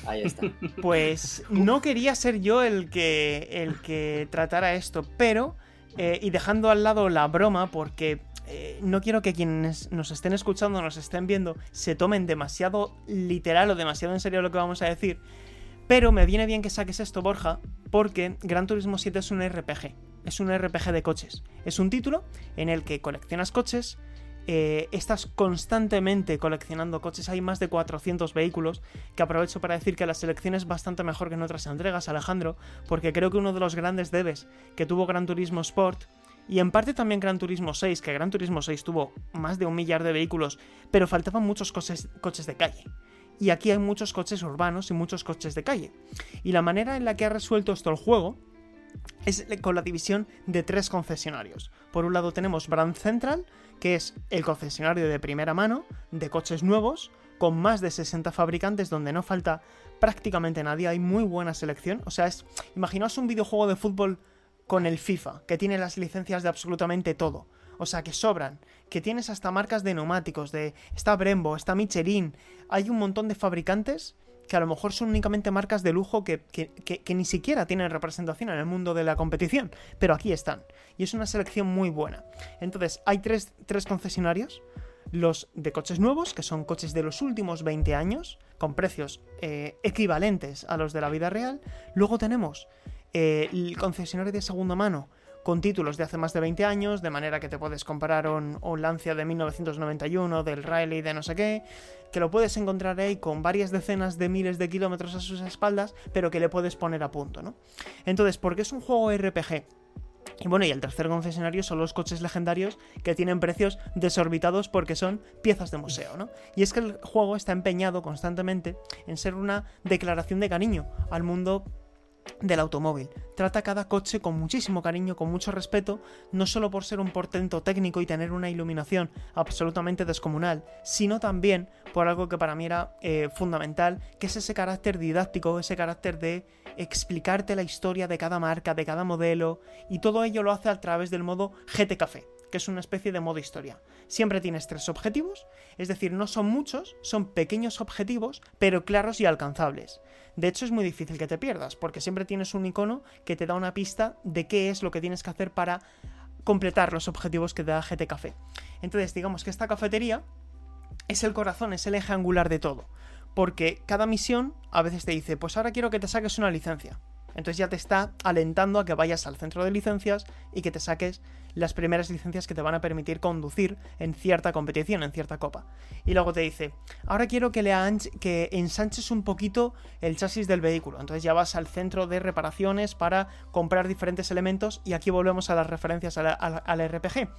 Ahí está. Pues no quería ser yo el que, el que tratara esto, pero, eh, y dejando al lado la broma, porque eh, no quiero que quienes nos estén escuchando, nos estén viendo, se tomen demasiado literal o demasiado en serio lo que vamos a decir. Pero me viene bien que saques esto, Borja, porque Gran Turismo 7 es un RPG. Es un RPG de coches. Es un título en el que coleccionas coches, eh, estás constantemente coleccionando coches. Hay más de 400 vehículos. Que aprovecho para decir que la selección es bastante mejor que en otras entregas, Alejandro. Porque creo que uno de los grandes debes que tuvo Gran Turismo Sport y en parte también Gran Turismo 6, que Gran Turismo 6 tuvo más de un millar de vehículos, pero faltaban muchos coches, coches de calle. Y aquí hay muchos coches urbanos y muchos coches de calle. Y la manera en la que ha resuelto esto el juego es con la división de tres concesionarios. Por un lado tenemos Brand Central, que es el concesionario de primera mano de coches nuevos, con más de 60 fabricantes donde no falta prácticamente nadie, hay muy buena selección. O sea, es, imaginaos un videojuego de fútbol con el FIFA, que tiene las licencias de absolutamente todo. O sea, que sobran, que tienes hasta marcas de neumáticos, de está Brembo, está Michelin, hay un montón de fabricantes que a lo mejor son únicamente marcas de lujo que, ni siquiera tienen representación en el mundo de la competición, pero aquí están. Y es una selección muy buena. Entonces, hay tres, concesionarios. Los de coches nuevos, que son coches de los últimos 20 años, con precios eh, equivalentes a los de la vida real. Luego tenemos eh, el concesionario de segunda mano con títulos de hace más de 20 años, de manera que te puedes comparar un, un, Lancia de 1991, del Riley de no sé qué, que lo puedes encontrar ahí con varias decenas de miles de kilómetros a sus espaldas, pero que le puedes poner a punto, ¿no? Entonces, porque es un juego RPG, y bueno, y el tercer concesionario son los coches legendarios que tienen precios desorbitados porque son piezas de museo, ¿no? Y es que el juego está empeñado constantemente en ser una declaración de cariño al mundo del automóvil. Trata cada coche con muchísimo cariño, con mucho respeto, no solo por ser un portento técnico y tener una iluminación absolutamente descomunal, sino también por algo que para mí era eh, fundamental, que es ese carácter didáctico, ese carácter de explicarte la historia de cada marca, de cada modelo, y todo ello lo hace a través del modo GT Café que es una especie de modo historia. Siempre tienes tres objetivos, es decir, no son muchos, son pequeños objetivos, pero claros y alcanzables. De hecho, es muy difícil que te pierdas, porque siempre tienes un icono que te da una pista de qué es lo que tienes que hacer para completar los objetivos que te da GT Café. Entonces, digamos que esta cafetería es el corazón, es el eje angular de todo. Porque cada misión a veces te dice, pues ahora quiero que te saques una licencia. Entonces ya te está alentando a que vayas al centro de licencias y que te saques las primeras licencias que te van a permitir conducir en cierta competición, en cierta copa. Y luego te dice, ahora quiero que, le que ensanches un poquito el chasis del vehículo. Entonces ya vas al centro de reparaciones para comprar diferentes elementos y aquí volvemos a las referencias al, al RPG.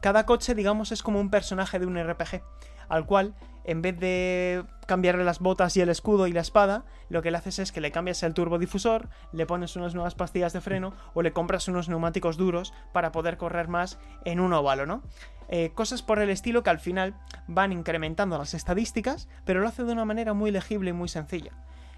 Cada coche, digamos, es como un personaje de un RPG, al cual en vez de cambiarle las botas y el escudo y la espada, lo que le haces es que le cambias el turbodifusor, le pones unas nuevas pastillas de freno o le compras unos neumáticos duros para poder correr más en un óvalo, ¿no? Eh, cosas por el estilo que al final van incrementando las estadísticas, pero lo hace de una manera muy legible y muy sencilla.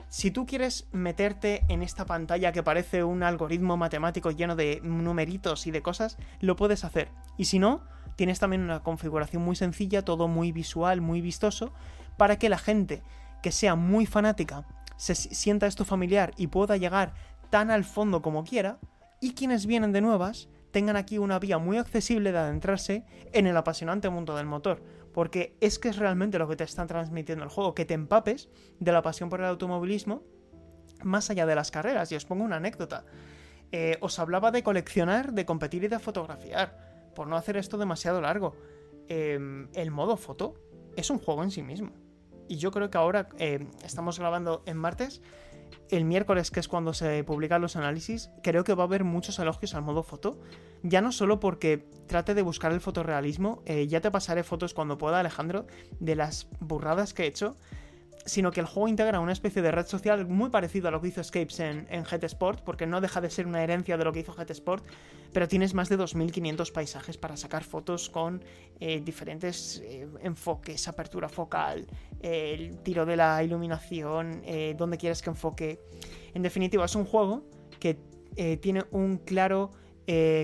Si tú quieres meterte en esta pantalla que parece un algoritmo matemático lleno de numeritos y de cosas, lo puedes hacer. Y si no, tienes también una configuración muy sencilla, todo muy visual, muy vistoso, para que la gente que sea muy fanática se sienta esto familiar y pueda llegar tan al fondo como quiera, y quienes vienen de nuevas tengan aquí una vía muy accesible de adentrarse en el apasionante mundo del motor, porque es que es realmente lo que te está transmitiendo el juego, que te empapes de la pasión por el automovilismo más allá de las carreras. Y os pongo una anécdota. Eh, os hablaba de coleccionar, de competir y de fotografiar por no hacer esto demasiado largo, em, el modo foto es un juego en sí mismo. Y yo creo que ahora em, estamos grabando en martes. El miércoles, que es cuando se publican los análisis, creo que va a haber muchos elogios al modo foto. Ya no solo porque trate de buscar el fotorrealismo, eh, ya te pasaré fotos cuando pueda, Alejandro, de las burradas que he hecho sino que el juego integra una especie de red social muy parecido a lo que hizo Escapes en, en Sport, porque no deja de ser una herencia de lo que hizo GT Sport, pero tienes más de 2.500 paisajes para sacar fotos con eh, diferentes eh, enfoques, apertura focal, el tiro de la iluminación, eh, donde quieres que enfoque. En definitiva, es un juego que tiene un claro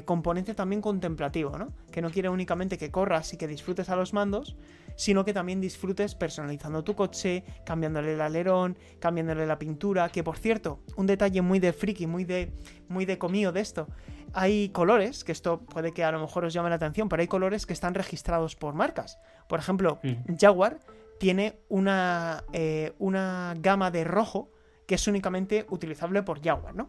componente también contemplativo, ¿no? Que no quiere únicamente que corras y que disfrutes a los mandos, sino que también disfrutes personalizando tu coche, cambiándole el alerón, cambiándole la pintura, que por cierto, un detalle muy de friki, muy de, muy de comío de esto, hay colores, que esto puede que a lo mejor os llame la atención, pero hay colores que están registrados por marcas. Por ejemplo, mm. Jaguar tiene una, eh, una gama de rojo que es únicamente utilizable por Jaguar, ¿no?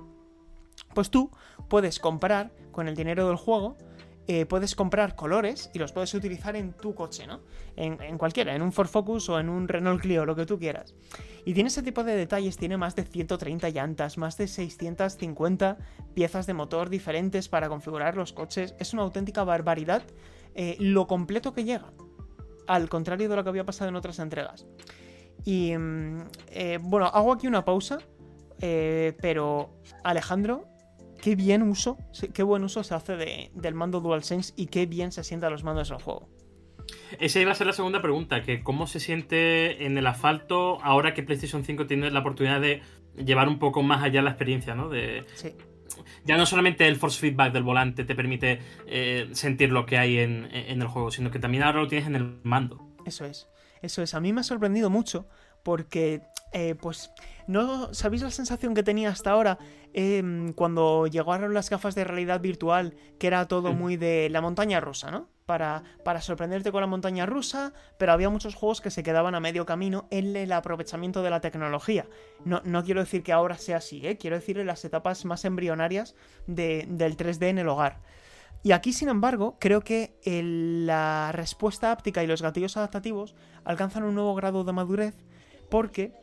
Pues tú puedes comprar con el dinero del juego eh, puedes comprar colores y los puedes utilizar en tu coche, ¿no? En, cualquiera, en un Ford Focus o en un Renault Clio, lo que tú quieras. Y tiene ese tipo de detalles, tiene más de 130 llantas, más de 650 piezas de motor diferentes para configurar los coches. Es una auténtica barbaridad eh, lo completo que llega, al contrario de lo que había pasado en otras entregas. Y mm, eh, bueno, hago aquí una pausa, pero Alejandro, qué bien uso, qué buen uso se hace del mando DualSense y qué bien se sienta los mandos del juego. Esa iba a ser la segunda pregunta, que cómo se siente en el asfalto ahora que PlayStation 5 tiene la oportunidad de llevar un poco más allá la experiencia, ¿no? De, sí. Ya no solamente el force feedback del volante te permite eh, sentir lo que hay en, en el juego, sino que también ahora lo tienes en el mando. Eso es, eso es. A mí me ha sorprendido mucho porque, eh, pues, ¿no sabéis la sensación que tenía hasta ahora em, cuando llegaron las gafas de realidad virtual, que era todo muy de la montaña rusa, ¿no? Para, para, sorprenderte con la montaña rusa, pero había muchos juegos que se quedaban a medio camino en el aprovechamiento de la tecnología. No, no quiero decir que ahora sea así, ¿eh? quiero decir en las etapas más embrionarias del 3D en el hogar. Y aquí, sin embargo, creo que la respuesta áptica y los gatillos adaptativos alcanzan un nuevo grado de madurez porque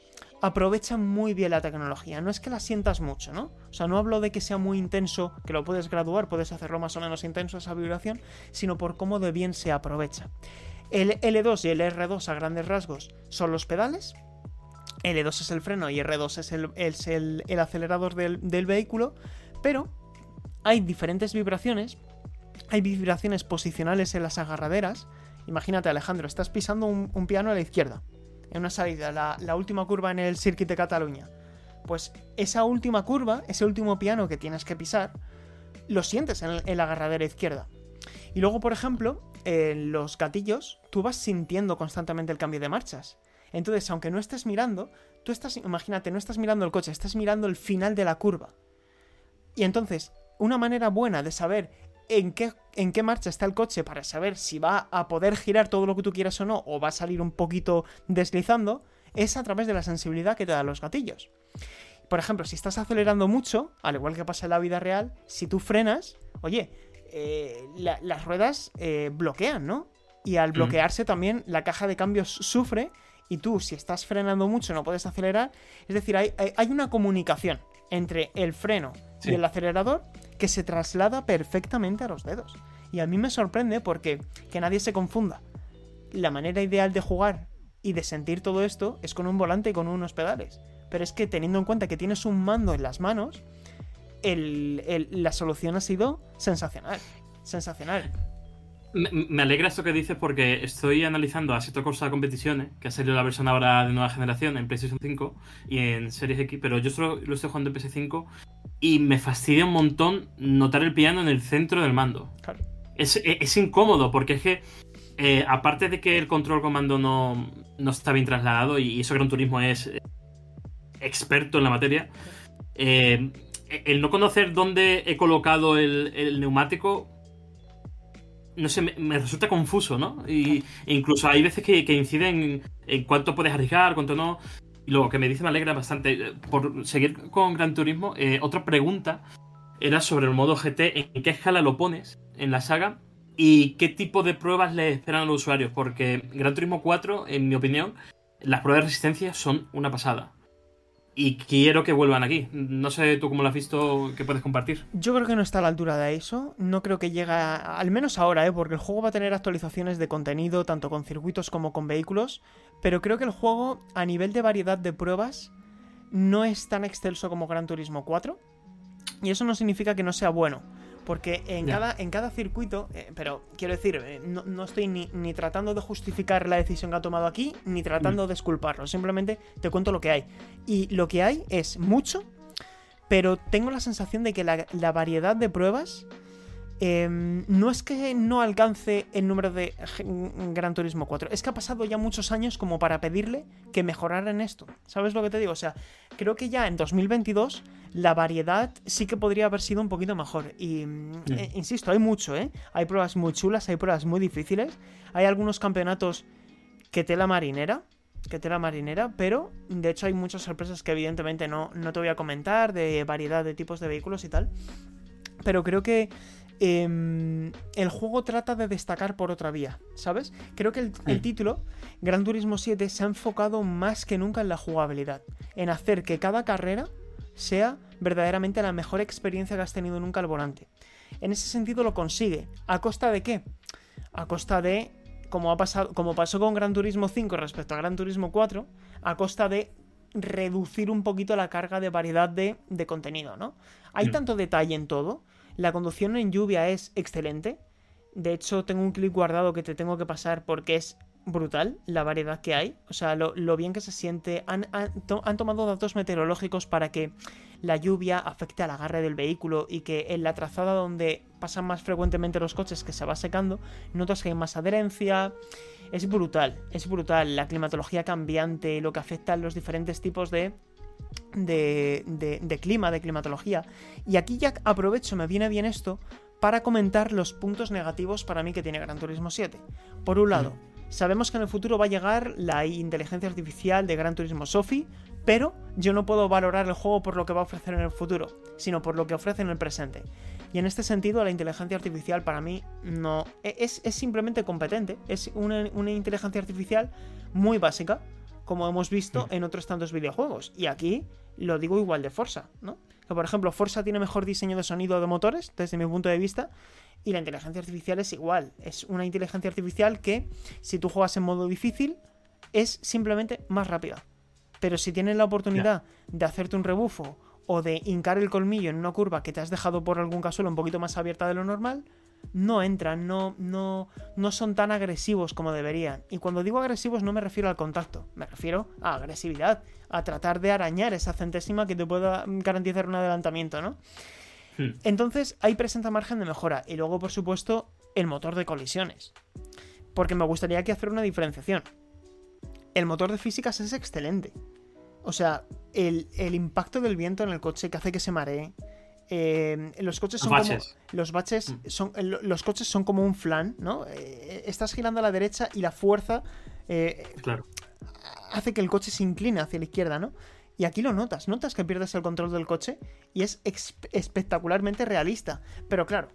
aprovechan muy bien la tecnología. No es que la sientas mucho, ¿no? O sea, no hablo de que sea muy intenso, que lo puedes graduar, puedes hacerlo más o menos intenso esa vibración, sino por cómo de bien se aprovecha. El L2 y el R2 a grandes rasgos son los pedales. L2 es el freno y R2 es el, acelerador del, vehículo, pero hay diferentes vibraciones. Hay vibraciones posicionales en las agarraderas. Imagínate, Alejandro, estás pisando un piano a la izquierda en una salida, la, última curva en el Circuit de Cataluña. Pues esa última curva, ese último piano que tienes que pisar, lo sientes en, la agarradera izquierda. Y luego, por ejemplo, en los gatillos, tú vas sintiendo constantemente el cambio de marchas. Entonces, aunque no estés mirando, tú estás, imagínate, no estás mirando el coche, estás mirando el final de la curva. Y entonces, una manera buena de saber en qué, en qué marcha está el coche para saber si va a poder girar todo lo que tú quieras o no, o va a salir un poquito deslizando, es a través de la sensibilidad que te dan los gatillos. Por ejemplo, si estás acelerando mucho, al igual que pasa en la vida real, si tú frenas, oye, eh, la- las ruedas eh, bloquean, ¿no? Y al bloquearse también la caja de cambios sufre y tú si estás frenando mucho no puedes acelerar. Es decir, hay, una comunicación entre el freno Sí. y el acelerador que se traslada perfectamente a los dedos. Y a mí me sorprende porque que nadie se confunda. La manera ideal de jugar y de sentir todo esto es con un volante y con unos pedales. Pero es que teniendo en cuenta que tienes un mando en las manos, el- la solución ha sido sensacional. Sensacional. Me, alegra esto que dices porque estoy analizando Assetto Corsa Competiciones, que ha salido la versión ahora de nueva generación en PlayStation 5 y en Series X, pero yo solo lo estoy jugando en PS5 y me fastidia un montón notar el piano en el centro del mando. Claro. Es, es- es incómodo porque es que, eh, aparte de que el control comando no, no está bien trasladado y eso Gran Turismo es eh, experto en la materia, eh, el no conocer dónde he colocado el, el neumático no sé, me, me resulta confuso, ¿no? Y e incluso hay veces que, que inciden en cuánto puedes arriesgar, cuánto no. Y lo que me dice me alegra bastante. Eh, Por seguir con Gran Turismo, eh, otra pregunta era sobre el modo GT. ¿En qué escala lo pones en la saga? ¿Y qué tipo de pruebas le esperan a los usuarios? Porque Gran Turismo 4, en mi opinión, las pruebas de resistencia son una pasada. Y quiero que vuelvan aquí. No sé tú cómo lo has visto, que puedes compartir. Yo creo que no está a la altura de eso. No creo que llegue, al menos ahora, ¿eh? porque el juego va a tener actualizaciones de contenido, tanto con circuitos como con vehículos. Pero creo que el juego, a nivel de variedad de pruebas, no es tan excelso como Gran Turismo 4. Y eso no significa que no sea bueno. Porque en, cada, en cada circuito, eh, pero quiero decir, eh, no, no estoy ni, ni tratando de justificar la decisión que ha tomado aquí, ni tratando de disculparlo. Simplemente te cuento lo que hay. Y lo que hay es mucho, pero tengo la sensación de que la, la variedad de pruebas em, no es que no alcance el número de Gran Turismo 4, es que ha pasado ya muchos años como para pedirle que mejorara en esto. ¿Sabes lo que te digo? O sea, creo que ya en 2022 la variedad sí que podría haber sido un poquito mejor. Y mm, eh, insisto, hay mucho, ¿eh? Hay pruebas muy chulas, hay pruebas muy difíciles, hay algunos campeonatos que tela marinera, que tela marinera, pero de hecho hay muchas sorpresas que evidentemente no, no te voy a comentar, de variedad de tipos de vehículos y tal. Pero creo que em, el juego trata de destacar por otra vía, ¿sabes? Creo que el, el título, Gran Turismo 7, se ha enfocado más que nunca en la jugabilidad, en hacer que cada carrera sea verdaderamente la mejor experiencia que has tenido nunca al volante. En ese sentido lo consigue. ¿A costa de qué? A costa de, como, ha pasado, como pasó con Gran Turismo 5 respecto a Gran Turismo 4, a costa de reducir un poquito la carga de variedad de, de contenido, ¿no? Hay Mm. tanto detalle en todo. La conducción en lluvia es excelente. De hecho, tengo un clip guardado que te tengo que pasar porque es brutal la variedad que hay. O sea, lo, bien que se siente. Han, han tomado datos meteorológicos para que la lluvia afecte al agarre del vehículo y que en la trazada donde pasan más frecuentemente los coches que se va secando, notas que hay más adherencia. Es brutal, es brutal. La climatología cambiante, lo que afecta a los diferentes tipos de, de, de- de clima, de climatología. Y aquí ya aprovecho, me viene bien esto, para comentar los puntos negativos para mí que tiene Gran Turismo 7. Por un lado, sabemos que en el futuro va a llegar la inteligencia artificial de Gran Turismo Sophie, pero yo no puedo valorar el juego por lo que va a ofrecer en el futuro, sino por lo que ofrece en el presente. Y en este sentido, la inteligencia artificial para mí no e- es, es simplemente competente, es una, una inteligencia artificial muy básica, como hemos visto en otros tantos videojuegos. Y aquí lo digo igual de Forza, ¿no? Que por ejemplo, Forza tiene mejor diseño de sonido de motores, desde mi punto de vista, y la inteligencia artificial es igual. Es una inteligencia artificial que, si tú juegas en modo difícil, es simplemente más rápida. Pero si tienes la oportunidad de hacerte un rebufo o de hincar el colmillo en una curva que te has dejado por algún casuelo un poquito más abierta de lo normal, no entran, no, no, no son tan agresivos como deberían. Y cuando digo agresivos no me refiero al contacto, me refiero a agresividad, a tratar de arañar esa centésima que te pueda garantizar un adelantamiento, ¿no? Hmm. Entonces ahí presenta margen de mejora. Y luego, por supuesto, el motor de colisiones. Porque me gustaría aquí hacer una diferenciación. El motor de físicas es excelente. O sea, el, el impacto del viento en el coche que hace que se maree. Eh, los coches Los son baches. como. Los baches Mm. son. eh, lo- Los coches son como un flan, ¿no? Eh, estás girando a la derecha y la fuerza eh, Claro. hace que el coche se incline hacia la izquierda, ¿no? Y aquí lo notas, notas que pierdes el control del coche y es espectacularmente realista. Pero claro,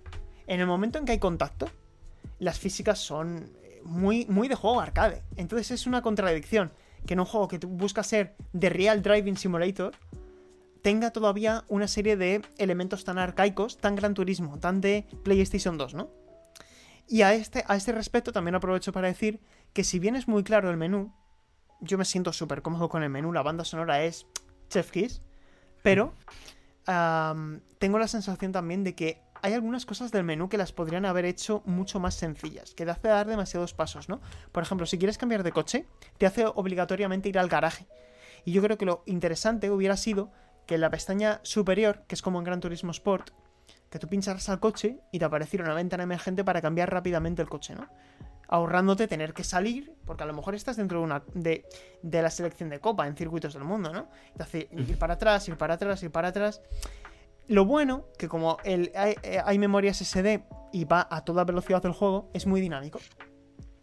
en el momento en que hay contacto, las físicas son eh, muy, muy de juego arcade. Entonces es una contradicción que en un juego que tú buscas ser de Real Driving Simulator tenga todavía una serie de elementos tan arcaicos, tan Gran Turismo, tan de PlayStation 2, ¿no? Y a este, a este respecto también aprovecho para decir que si bien es muy claro el menú, yo me siento súper cómodo con el menú, la banda sonora es Chef Kiss, pero tengo la sensación también de que hay algunas cosas del menú que las podrían haber hecho mucho más sencillas, que te hace dar demasiados pasos, ¿no? Por ejemplo, si quieres cambiar de coche, te hace obligatoriamente ir al garaje. Y yo creo que lo interesante hubiera sido que en la pestaña superior, que es como en Gran Turismo Sport, que tú pincharas al coche y te apareciera una ventana emergente para cambiar rápidamente el coche, ¿no? Ahorrándote tener que salir, porque a lo mejor estás dentro de una de, de la selección de copa en circuitos del mundo, ¿no? Te hace ir para atrás, ir para atrás, ir para atrás. Lo bueno, que como el, hay, eh, hay memoria SSD y va a toda velocidad del juego, es muy dinámico.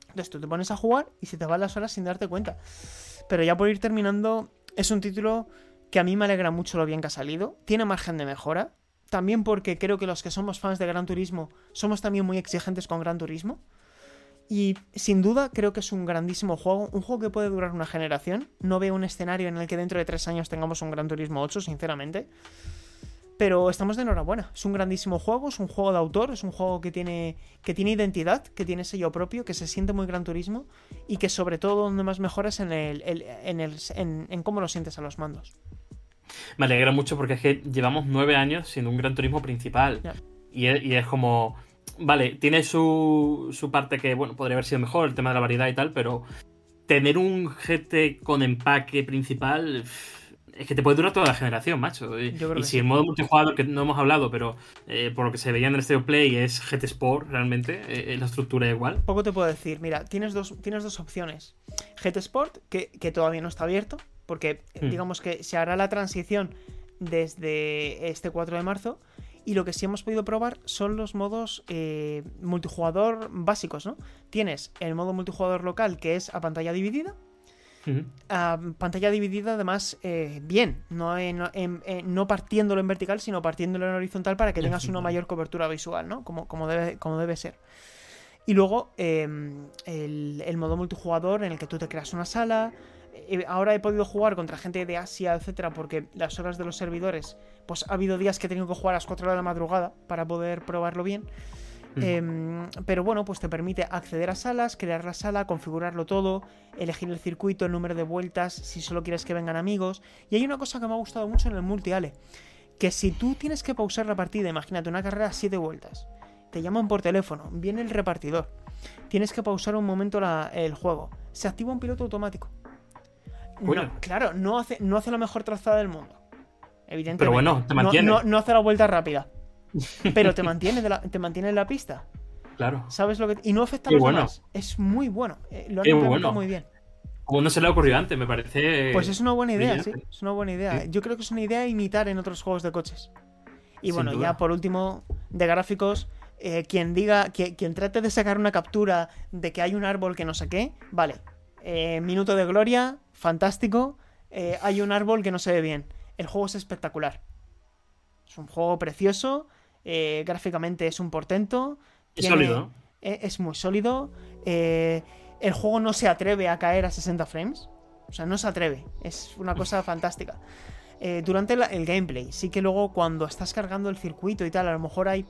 Entonces tú te pones a jugar y se te van las horas sin darte cuenta. Pero ya por ir terminando, es un título que a mí me alegra mucho lo bien que ha salido. Tiene margen de mejora. También porque creo que los que somos fans de Gran Turismo somos también muy exigentes con Gran Turismo. Y sin duda creo que es un grandísimo juego, un juego que puede durar una generación. No veo un escenario en el que dentro de tres años tengamos un Gran Turismo 8, sinceramente. Pero estamos de enhorabuena. Es un grandísimo juego, es un juego de autor, es un juego que tiene, que tiene identidad, que tiene sello propio, que se siente muy Gran Turismo y que sobre todo donde más mejora es en, el, el- en, el- en- en cómo lo sientes a los mandos. Me alegra mucho porque es que llevamos nueve años siendo un Gran Turismo principal. Y, es, y es como. Vale, tiene su, su parte que, bueno, podría haber sido mejor, el tema de la variedad y tal, pero tener un GT con empaque principal. pff, Es que te puede durar toda la generación, macho. Y, si el modo multijugador, que no hemos hablado, pero eh, por lo que se veía en el Stereo Play, es GT Sport realmente, eh, la estructura es igual. Poco te puedo decir, mira, tienes dos, tienes dos opciones. GT Sport, que, que todavía no está abierto, porque Hmm. digamos que se hará la transición desde este 4 de marzo. Y lo que sí hemos podido probar son los modos eh, multijugador básicos, ¿no? Tienes el modo multijugador local, que es a pantalla dividida. Pantalla dividida además eh, bien, no, en- en- en- no partiéndolo en vertical, sino partiéndolo en horizontal para que tengas una mayor cobertura visual, ¿no? Como, como, debe, como debe ser. Y luego eh, el, el modo multijugador en el que tú te creas una sala. Eh, Ahora he podido jugar contra gente de Asia, etcétera, porque las horas de los servidores, pues ha habido días que he tenido que jugar a las 4 de la madrugada para poder probarlo bien. Em, pero bueno, pues te permite acceder a salas, crear la sala, configurarlo todo, elegir el circuito, el número de vueltas, si solo quieres que vengan amigos. Y hay una cosa que me ha gustado mucho en el multi-ale, que si tú tienes que pausar la partida, imagínate una carrera a 7 vueltas, te llaman por teléfono, viene el repartidor, tienes que pausar un momento la- el juego, se activa un piloto automático. No, claro, no hace, no hace la mejor trazada del mundo. Evidentemente. Pero bueno, te No- mantiene. no- no hace la vuelta rápida. Pero te mantiene, de la- te mantiene en la pista. Claro. ¿Sabes lo que.? Y no afecta a los bueno. demás. Es muy bueno. eh, lo han implementado bueno. muy bien. Como no se le ha ocurrido antes, me parece. Pues es una buena idea, sí. Es una buena idea. Yo creo que es una idea imitar en otros juegos de coches. Y Sin bueno, duda. ya por último, de gráficos, eh, quien diga, que- quien trate de sacar una captura de que hay un árbol que no sé qué, vale. Eh, minuto de gloria, fantástico. eh, hay un árbol que no se ve bien. El juego es espectacular. Es un juego precioso. Eh, gráficamente es un portento. Es tiene- sólido, eh, es muy sólido. eh, el juego no se atreve a caer a 60 frames. O sea, no se atreve. Es una cosa fantástica. Durante la- el gameplay, sí que luego cuando estás cargando el circuito y tal, a lo mejor hay...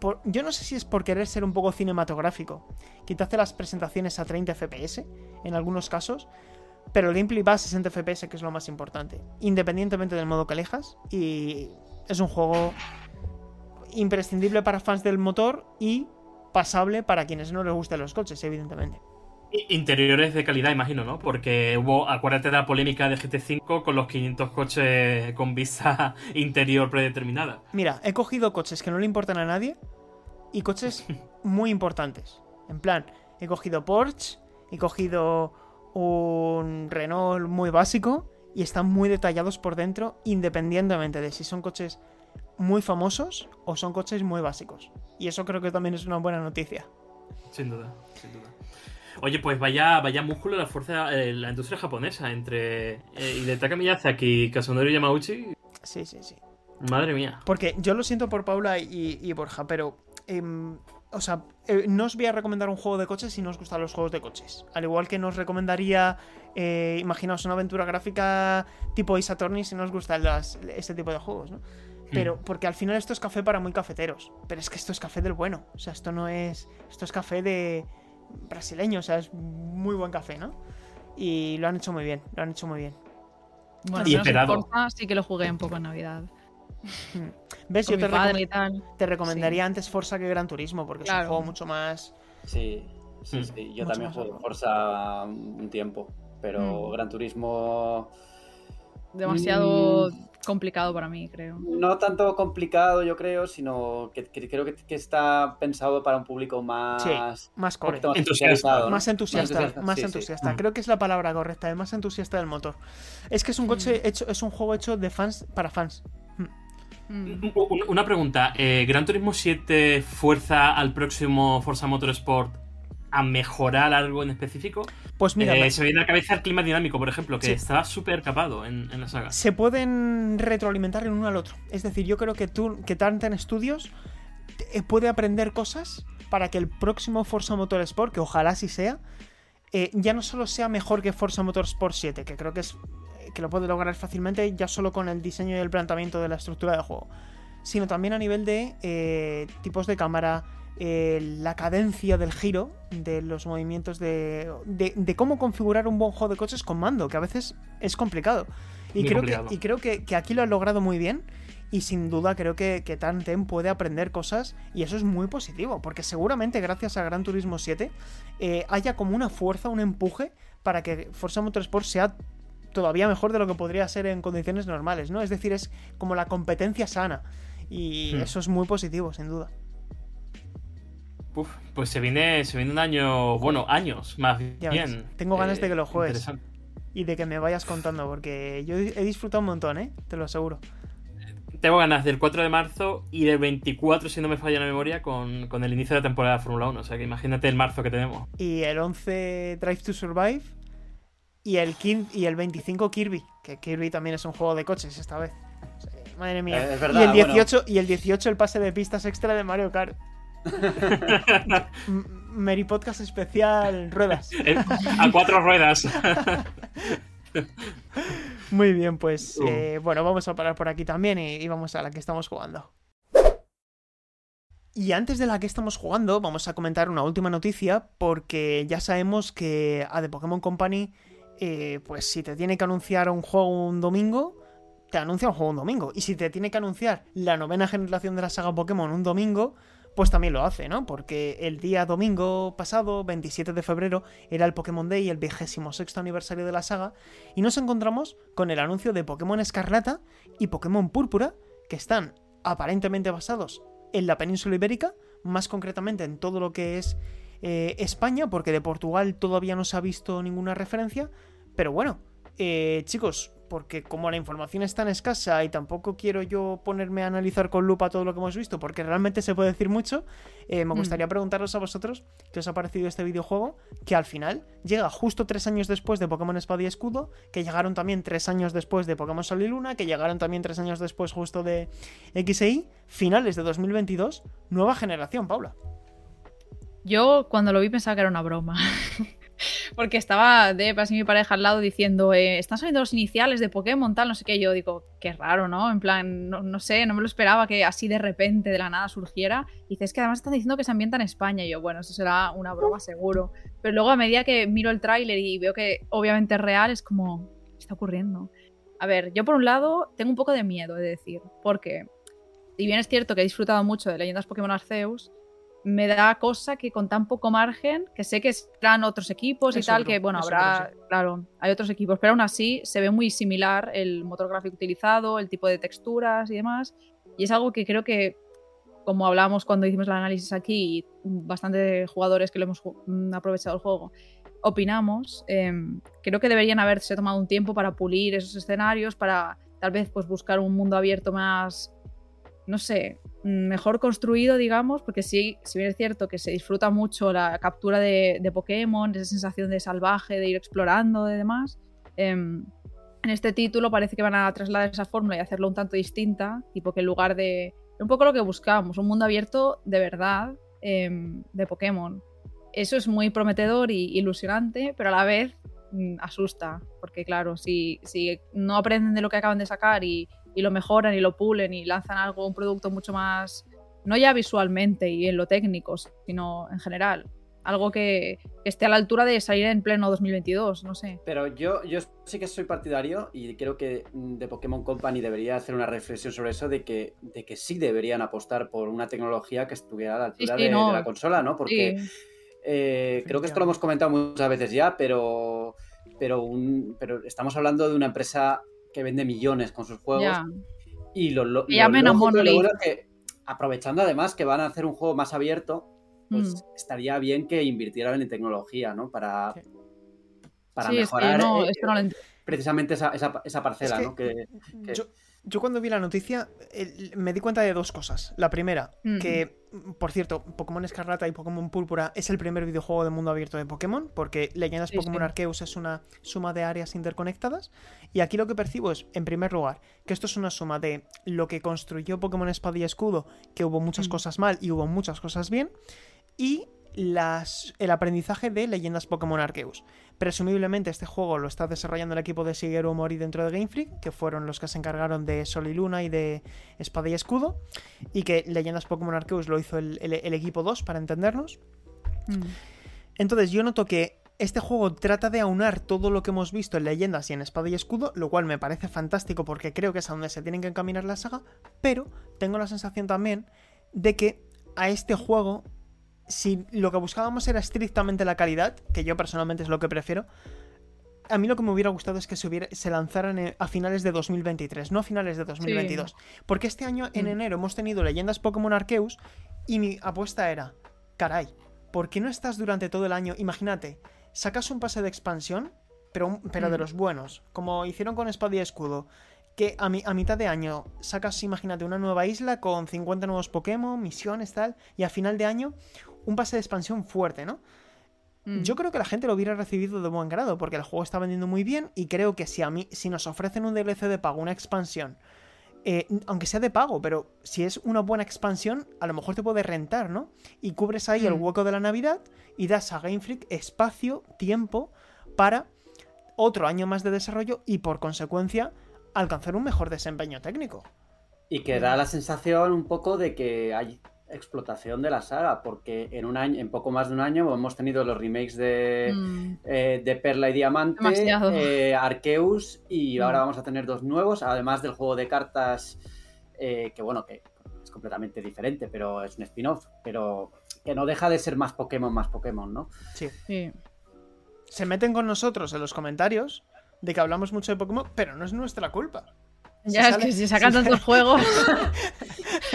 por- yo no sé si es por querer ser un poco cinematográfico, que te hace las presentaciones a 30 FPS en algunos casos, pero el gameplay va a 60 FPS, que es lo más importante, independientemente del modo que elijas, y es un juego imprescindible para fans del motor y pasable para quienes no les gusten los coches, evidentemente. Interiores de calidad, imagino, ¿no? Porque hubo, acuérdate de la polémica de GT5 con los 500 coches con vista interior predeterminada. Mira, he cogido coches que no le importan a nadie y coches muy importantes. En plan, he cogido Porsche, he cogido un Renault muy básico y están muy detallados por dentro, independientemente de si son coches muy famosos o son coches muy básicos. Y eso creo que también es una buena noticia. Sin duda, sin duda. Oye, pues vaya, vaya músculo la fuerza, eh, la industria japonesa entre eh, Hidetaka Miyazaki y Kazunori Yamauchi. Sí, sí, sí. Madre mía. Porque yo lo siento por Paula y, y Borja, pero. em, o sea, eh, no os voy a recomendar un juego de coches si no os gustan los juegos de coches. Al igual que no os recomendaría, eh, imaginaos, una aventura gráfica tipo Attorney si no os gustan las, este tipo de juegos, ¿no? Pero, porque al final esto es café para muy cafeteros. Pero es que esto es café del bueno. O sea, esto no es. Esto es café de. brasileño. O sea, es muy buen café, ¿no? Y lo han hecho muy bien. Lo han hecho muy bien. Bueno, Y esperado. Forza sí que lo jugué un poco en Navidad. ¿Ves? Con Yo te, mi padre recome- y tal. te recomendaría antes Forza que Gran Turismo. Porque es un Claro. juego mucho más. Sí, sí, Mm. sí. Yo Mucho también largo. Forza un tiempo, pero Mm. Gran Turismo Demasiado Mm. Complicado para mí, creo. no tanto complicado, yo creo, sino que, que creo que, que está pensado para un público más, Más un core. más Entusiasta. Más entusiasta, más sí, sí. entusiasta. Mm. Creo que es la palabra correcta, es más entusiasta del motor. Es que es un coche hecho, es un juego hecho de fans para fans. Mm. Un- Una pregunta. eh, ¿Gran Turismo 7 fuerza al próximo Forza Motorsport a mejorar algo en específico? Pues mira, Eh, se me viene a la cabeza el clima dinámico, por ejemplo, que Sí. está súper capado en, en la saga. se pueden retroalimentar el uno al otro. Es decir, yo creo que tú, que Tantan Studios eh, puede aprender cosas para que el próximo Forza Motorsport, que ojalá sí sea, eh, ya no solo sea mejor que Forza Motorsport 7, que creo que es que lo puede lograr fácilmente ya solo con el diseño y el planteamiento de la estructura del juego, sino también a nivel de eh, tipos de cámara, eh, la cadencia del giro, de los movimientos de, de, de cómo configurar un buen juego de coches con mando, que a veces es complicado. Y Muy creo, complicado. que, y creo que, que aquí lo han logrado muy bien. Y sin duda creo que, que Tanten puede aprender cosas y eso es muy positivo, porque seguramente gracias a Gran Turismo 7 eh, haya como una fuerza, un empuje para que Forza Motorsport sea todavía mejor de lo que podría ser en condiciones normales, ¿no? Es decir, es como la competencia sana y Hmm. eso es muy positivo, sin duda. Uf, pues se viene, se viene un año, bueno, años más Ya bien. Eh, ves. Tengo ganas de que lo juegues. interesante. Y de que me vayas contando, porque yo he disfrutado un montón, ¿eh? Te lo aseguro. Tengo ganas del 4 de marzo y del 24, si no me falla la memoria, con, con el inicio de la temporada de Fórmula 1. O sea que imagínate el marzo que tenemos. Y el 11 Drive to Survive. Y el, 15 y el 25 Kirby. Que Kirby también es un juego de coches esta vez. O sea, madre mía. Eh, es verdad, y, el bueno. 18, y el 18 el pase de pistas extra de Mario Kart. Mary Podcast especial ruedas. Eh, A cuatro ruedas. Muy bien, pues Uh. eh, bueno, vamos a parar por aquí también y, y vamos a la que estamos jugando. Y antes de la que estamos jugando, vamos a comentar una última noticia, porque ya sabemos que a The Pokémon Company, eh, pues si te tiene que anunciar un juego un domingo, te anuncia un juego un domingo. Y si te tiene que anunciar la novena generación de la saga Pokémon un domingo, pues también lo hace, ¿no? Porque el día domingo pasado, 27 de febrero, era el Pokémon Day, el vigésimo sexto aniversario de la saga, y nos encontramos con el anuncio de Pokémon Escarlata y Pokémon Púrpura, que están aparentemente basados en la península ibérica, más concretamente en todo lo que es eh, España, porque de Portugal todavía no se ha visto ninguna referencia, pero bueno, eh, chicos, porque como la información es tan escasa y tampoco quiero yo ponerme a analizar con lupa todo lo que hemos visto, porque realmente se puede decir mucho, eh, me Mm. gustaría preguntaros a vosotros qué os ha parecido este videojuego, que al final llega justo tres años después de Pokémon Espada y Escudo, que llegaron también tres años después de Pokémon Sol y Luna, que llegaron también tres años después justo de X e Y, finales de 2022, nueva generación, Paula. Yo cuando lo vi pensaba que era una broma. Porque estaba de así mi pareja al lado diciendo, eh, están saliendo los iniciales de Pokémon, tal, no sé qué. Yo digo, qué raro, ¿no? En plan, no, no sé, no me lo esperaba que así de repente, de la nada, surgiera. Y dices que además están diciendo que se ambienta en España. Y yo, bueno, eso será una broma seguro. Pero luego a medida que miro el tráiler y veo que obviamente es real, es como, ¿qué está ocurriendo? A ver, yo por un lado tengo un poco de miedo, de decir, porque si bien es cierto que he disfrutado mucho de Leyendas Pokémon Arceus, me da cosa que con tan poco margen, que sé que serán otros equipos y tal, que bueno, habrá, claro, hay otros equipos, pero aún así se ve muy similar el motor gráfico utilizado, el tipo de texturas y demás, y es algo que creo que, como hablamos cuando hicimos el análisis aquí, y bastante jugadores que lo hemos mm, aprovechado el juego, opinamos, em, creo que deberían haberse tomado un tiempo para pulir esos escenarios, para tal vez pues buscar un mundo abierto más no sé, mejor construido, digamos, porque sí, si bien es cierto que se disfruta mucho la captura de, Pokémon, esa sensación de salvaje, de ir explorando y demás, em, en este título parece que van a trasladar esa fórmula y hacerlo un tanto distinta, tipo que en lugar de... Un poco lo que buscábamos, un mundo abierto de verdad em, de Pokémon. Eso es muy prometedor y ilusionante, pero a la vez mm, asusta, porque claro, si, si no aprenden de lo que acaban de sacar y, y lo mejoran y lo pulen y lanzan algo, un producto mucho más, no ya visualmente y en lo técnico, sino en general, algo que, que esté a la altura de salir en pleno 2022, no sé. Pero yo, yo sí que soy partidario y creo que mm, de Pokémon Company debería hacer una reflexión sobre eso de que, de que sí deberían apostar por una tecnología que estuviera a la altura sí, de, no. de la consola, ¿no? Porque Sí. eh, creo que esto lo hemos comentado muchas veces ya, pero, pero, un, pero estamos hablando de una empresa que vende millones con sus juegos Ya. y lo, lo, Que lo y lo bueno es que aprovechando además que van a hacer un juego más abierto, pues Mm. estaría bien que invirtieran en tecnología, ¿no? Para, Sí. para Sí, es que mejorar no, eh, no precisamente esa, esa, esa parcela, Es que- ¿no? Que, que- Yo, yo cuando vi la noticia me di cuenta de dos cosas. La primera, Mm. que, por cierto, Pokémon Escarlata y Pokémon Púrpura es el primer videojuego de mundo abierto de Pokémon, porque Leyendas Sí, Pokémon sí. Arceus es una suma de áreas interconectadas. Y aquí lo que percibo es, en primer lugar, que esto es una suma de lo que construyó Pokémon Espada y Escudo, que hubo muchas Mm. cosas mal y hubo muchas cosas bien, y las, el aprendizaje de Leyendas Pokémon Arceus. Presumiblemente este juego lo está desarrollando el equipo de Shigeru Mori dentro de Game Freak, que fueron los que se encargaron de Sol y Luna y de Espada y Escudo, y que Leyendas Pokémon Arceus lo hizo el, el- el equipo 2, para entendernos. Mm. Entonces yo noto que este juego trata de aunar todo lo que hemos visto en Leyendas y en Espada y Escudo, lo cual me parece fantástico porque creo que es a donde se tienen que encaminar la saga, pero tengo la sensación también de que a este juego, si lo que buscábamos era estrictamente la calidad, que yo personalmente es lo que prefiero, a mí lo que me hubiera gustado es que se, hubiera- se lanzaran eh, a finales de 2023, no a finales de 2022. Porque este año, en Mm. enero, hemos tenido Leyendas Pokémon Arceus y mi apuesta era, caray, ¿por qué no estás durante todo el año? Imagínate, sacas un pase de expansión, pero, pero de Mm. los buenos, como hicieron con Espada y Escudo, que a, mi- a mitad de año sacas, imagínate, una nueva isla con 50 nuevos Pokémon, misiones, tal, y a final de año un pase de expansión fuerte, ¿no? Mm. Yo creo que la gente lo hubiera recibido de buen grado, porque el juego está vendiendo muy bien y creo que si a mí, si nos ofrecen un DLC de pago, una expansión, eh, aunque sea de pago, pero si es una buena expansión, a lo mejor te puede rentar, ¿no? Y cubres ahí el Mm. hueco de la Navidad y das a Game Freak espacio, tiempo para otro año más de desarrollo y por consecuencia alcanzar un mejor desempeño técnico. y que da la sensación un poco de que hay explotación de la saga, porque en un año, en poco más de un año, hemos tenido los remakes de, Mm. eh, de Perla y Diamante, eh, Arceus, y Mm. ahora vamos a tener dos nuevos, además del juego de cartas, eh, que bueno, que es completamente diferente, pero es un spin-off, pero que no deja de ser más Pokémon, más Pokémon, ¿no? Sí. Sí. Se meten con nosotros en los comentarios de que hablamos mucho de Pokémon, pero no es nuestra culpa. Si Ya es sale- que si sacan si sale- tantos juegos.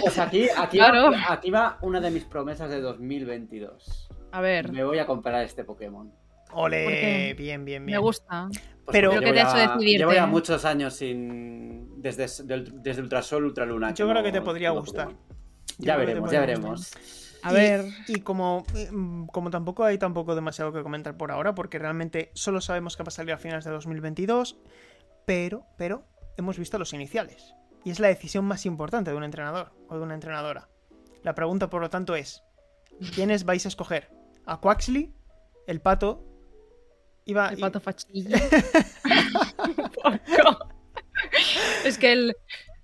Pues aquí, aquí, Claro. va, aquí va una de mis promesas de 2022. A ver, Me voy a comprar este Pokémon. Ole, bien, bien, bien. me gusta. Pues Pero- Creo que te ha hecho Llevo ya muchos años sin. Desde, desde Ultrasol, Ultraluna. Yo creo que te podría gustar. Ya veremos, ya veremos. A ver. Y como, mm, como tampoco hay tampoco demasiado que comentar por ahora, porque realmente solo sabemos que va a salir a finales de 2022, pero, pero hemos visto los iniciales. Y es la decisión más importante de un entrenador o de una entrenadora. La pregunta, por lo tanto, es: ¿quiénes vais a escoger? ¿A Quaxley? ¿El pato? Iba, El pato poco. es que el,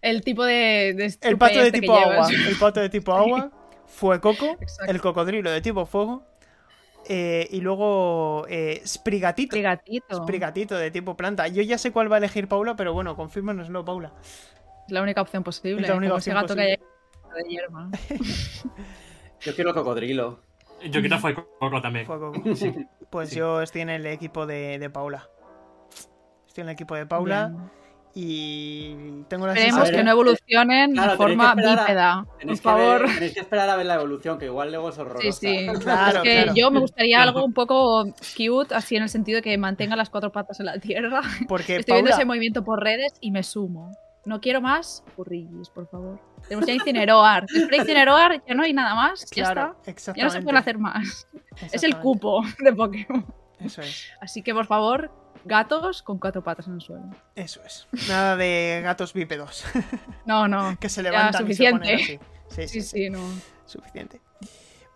el tipo de, de el pato de este tipo agua. llevas- El pato de tipo agua fue Coco. Exacto. El cocodrilo de tipo fuego. eh, y luego eh, Sprigatito. Frigatito. Sprigatito de tipo planta. Yo ya sé cuál va a elegir Paula, pero bueno, confírmanoslo, Paula. Es la única opción posible. Es la única opción gato posible. que hay de hierba. Yo quiero cocodrilo. Yo quiero fue Coco también. Fue Coco. Sí. Pues Sí. yo estoy en el equipo de, de Paula. Estoy en el equipo de Paula Bien. y tengo la Esperemos que no evolucionen Claro, de forma bípeda. Por Tenéis que, favor. ver- tenéis que esperar a ver la evolución, que igual luego es horrorosa. Sí, sí. Claro, es que claro. yo me gustaría algo un poco cute, así en el sentido de que mantenga las cuatro patas en la tierra. Porque Estoy viendo Paula, ese movimiento por redes y me sumo. No quiero más furrillis, por favor. Tenemos ya Incineroar. Después de Incineroar ya no hay nada más. Ya está. Ya no se puede hacer más. Es el cupo de Pokémon. Eso es. Así que, por favor, gatos con cuatro patas en el suelo. Eso es. Nada de gatos bípedos No, no. que se levantan y se ponen suficiente. así. Sí, sí, Sí, sí, no. suficiente.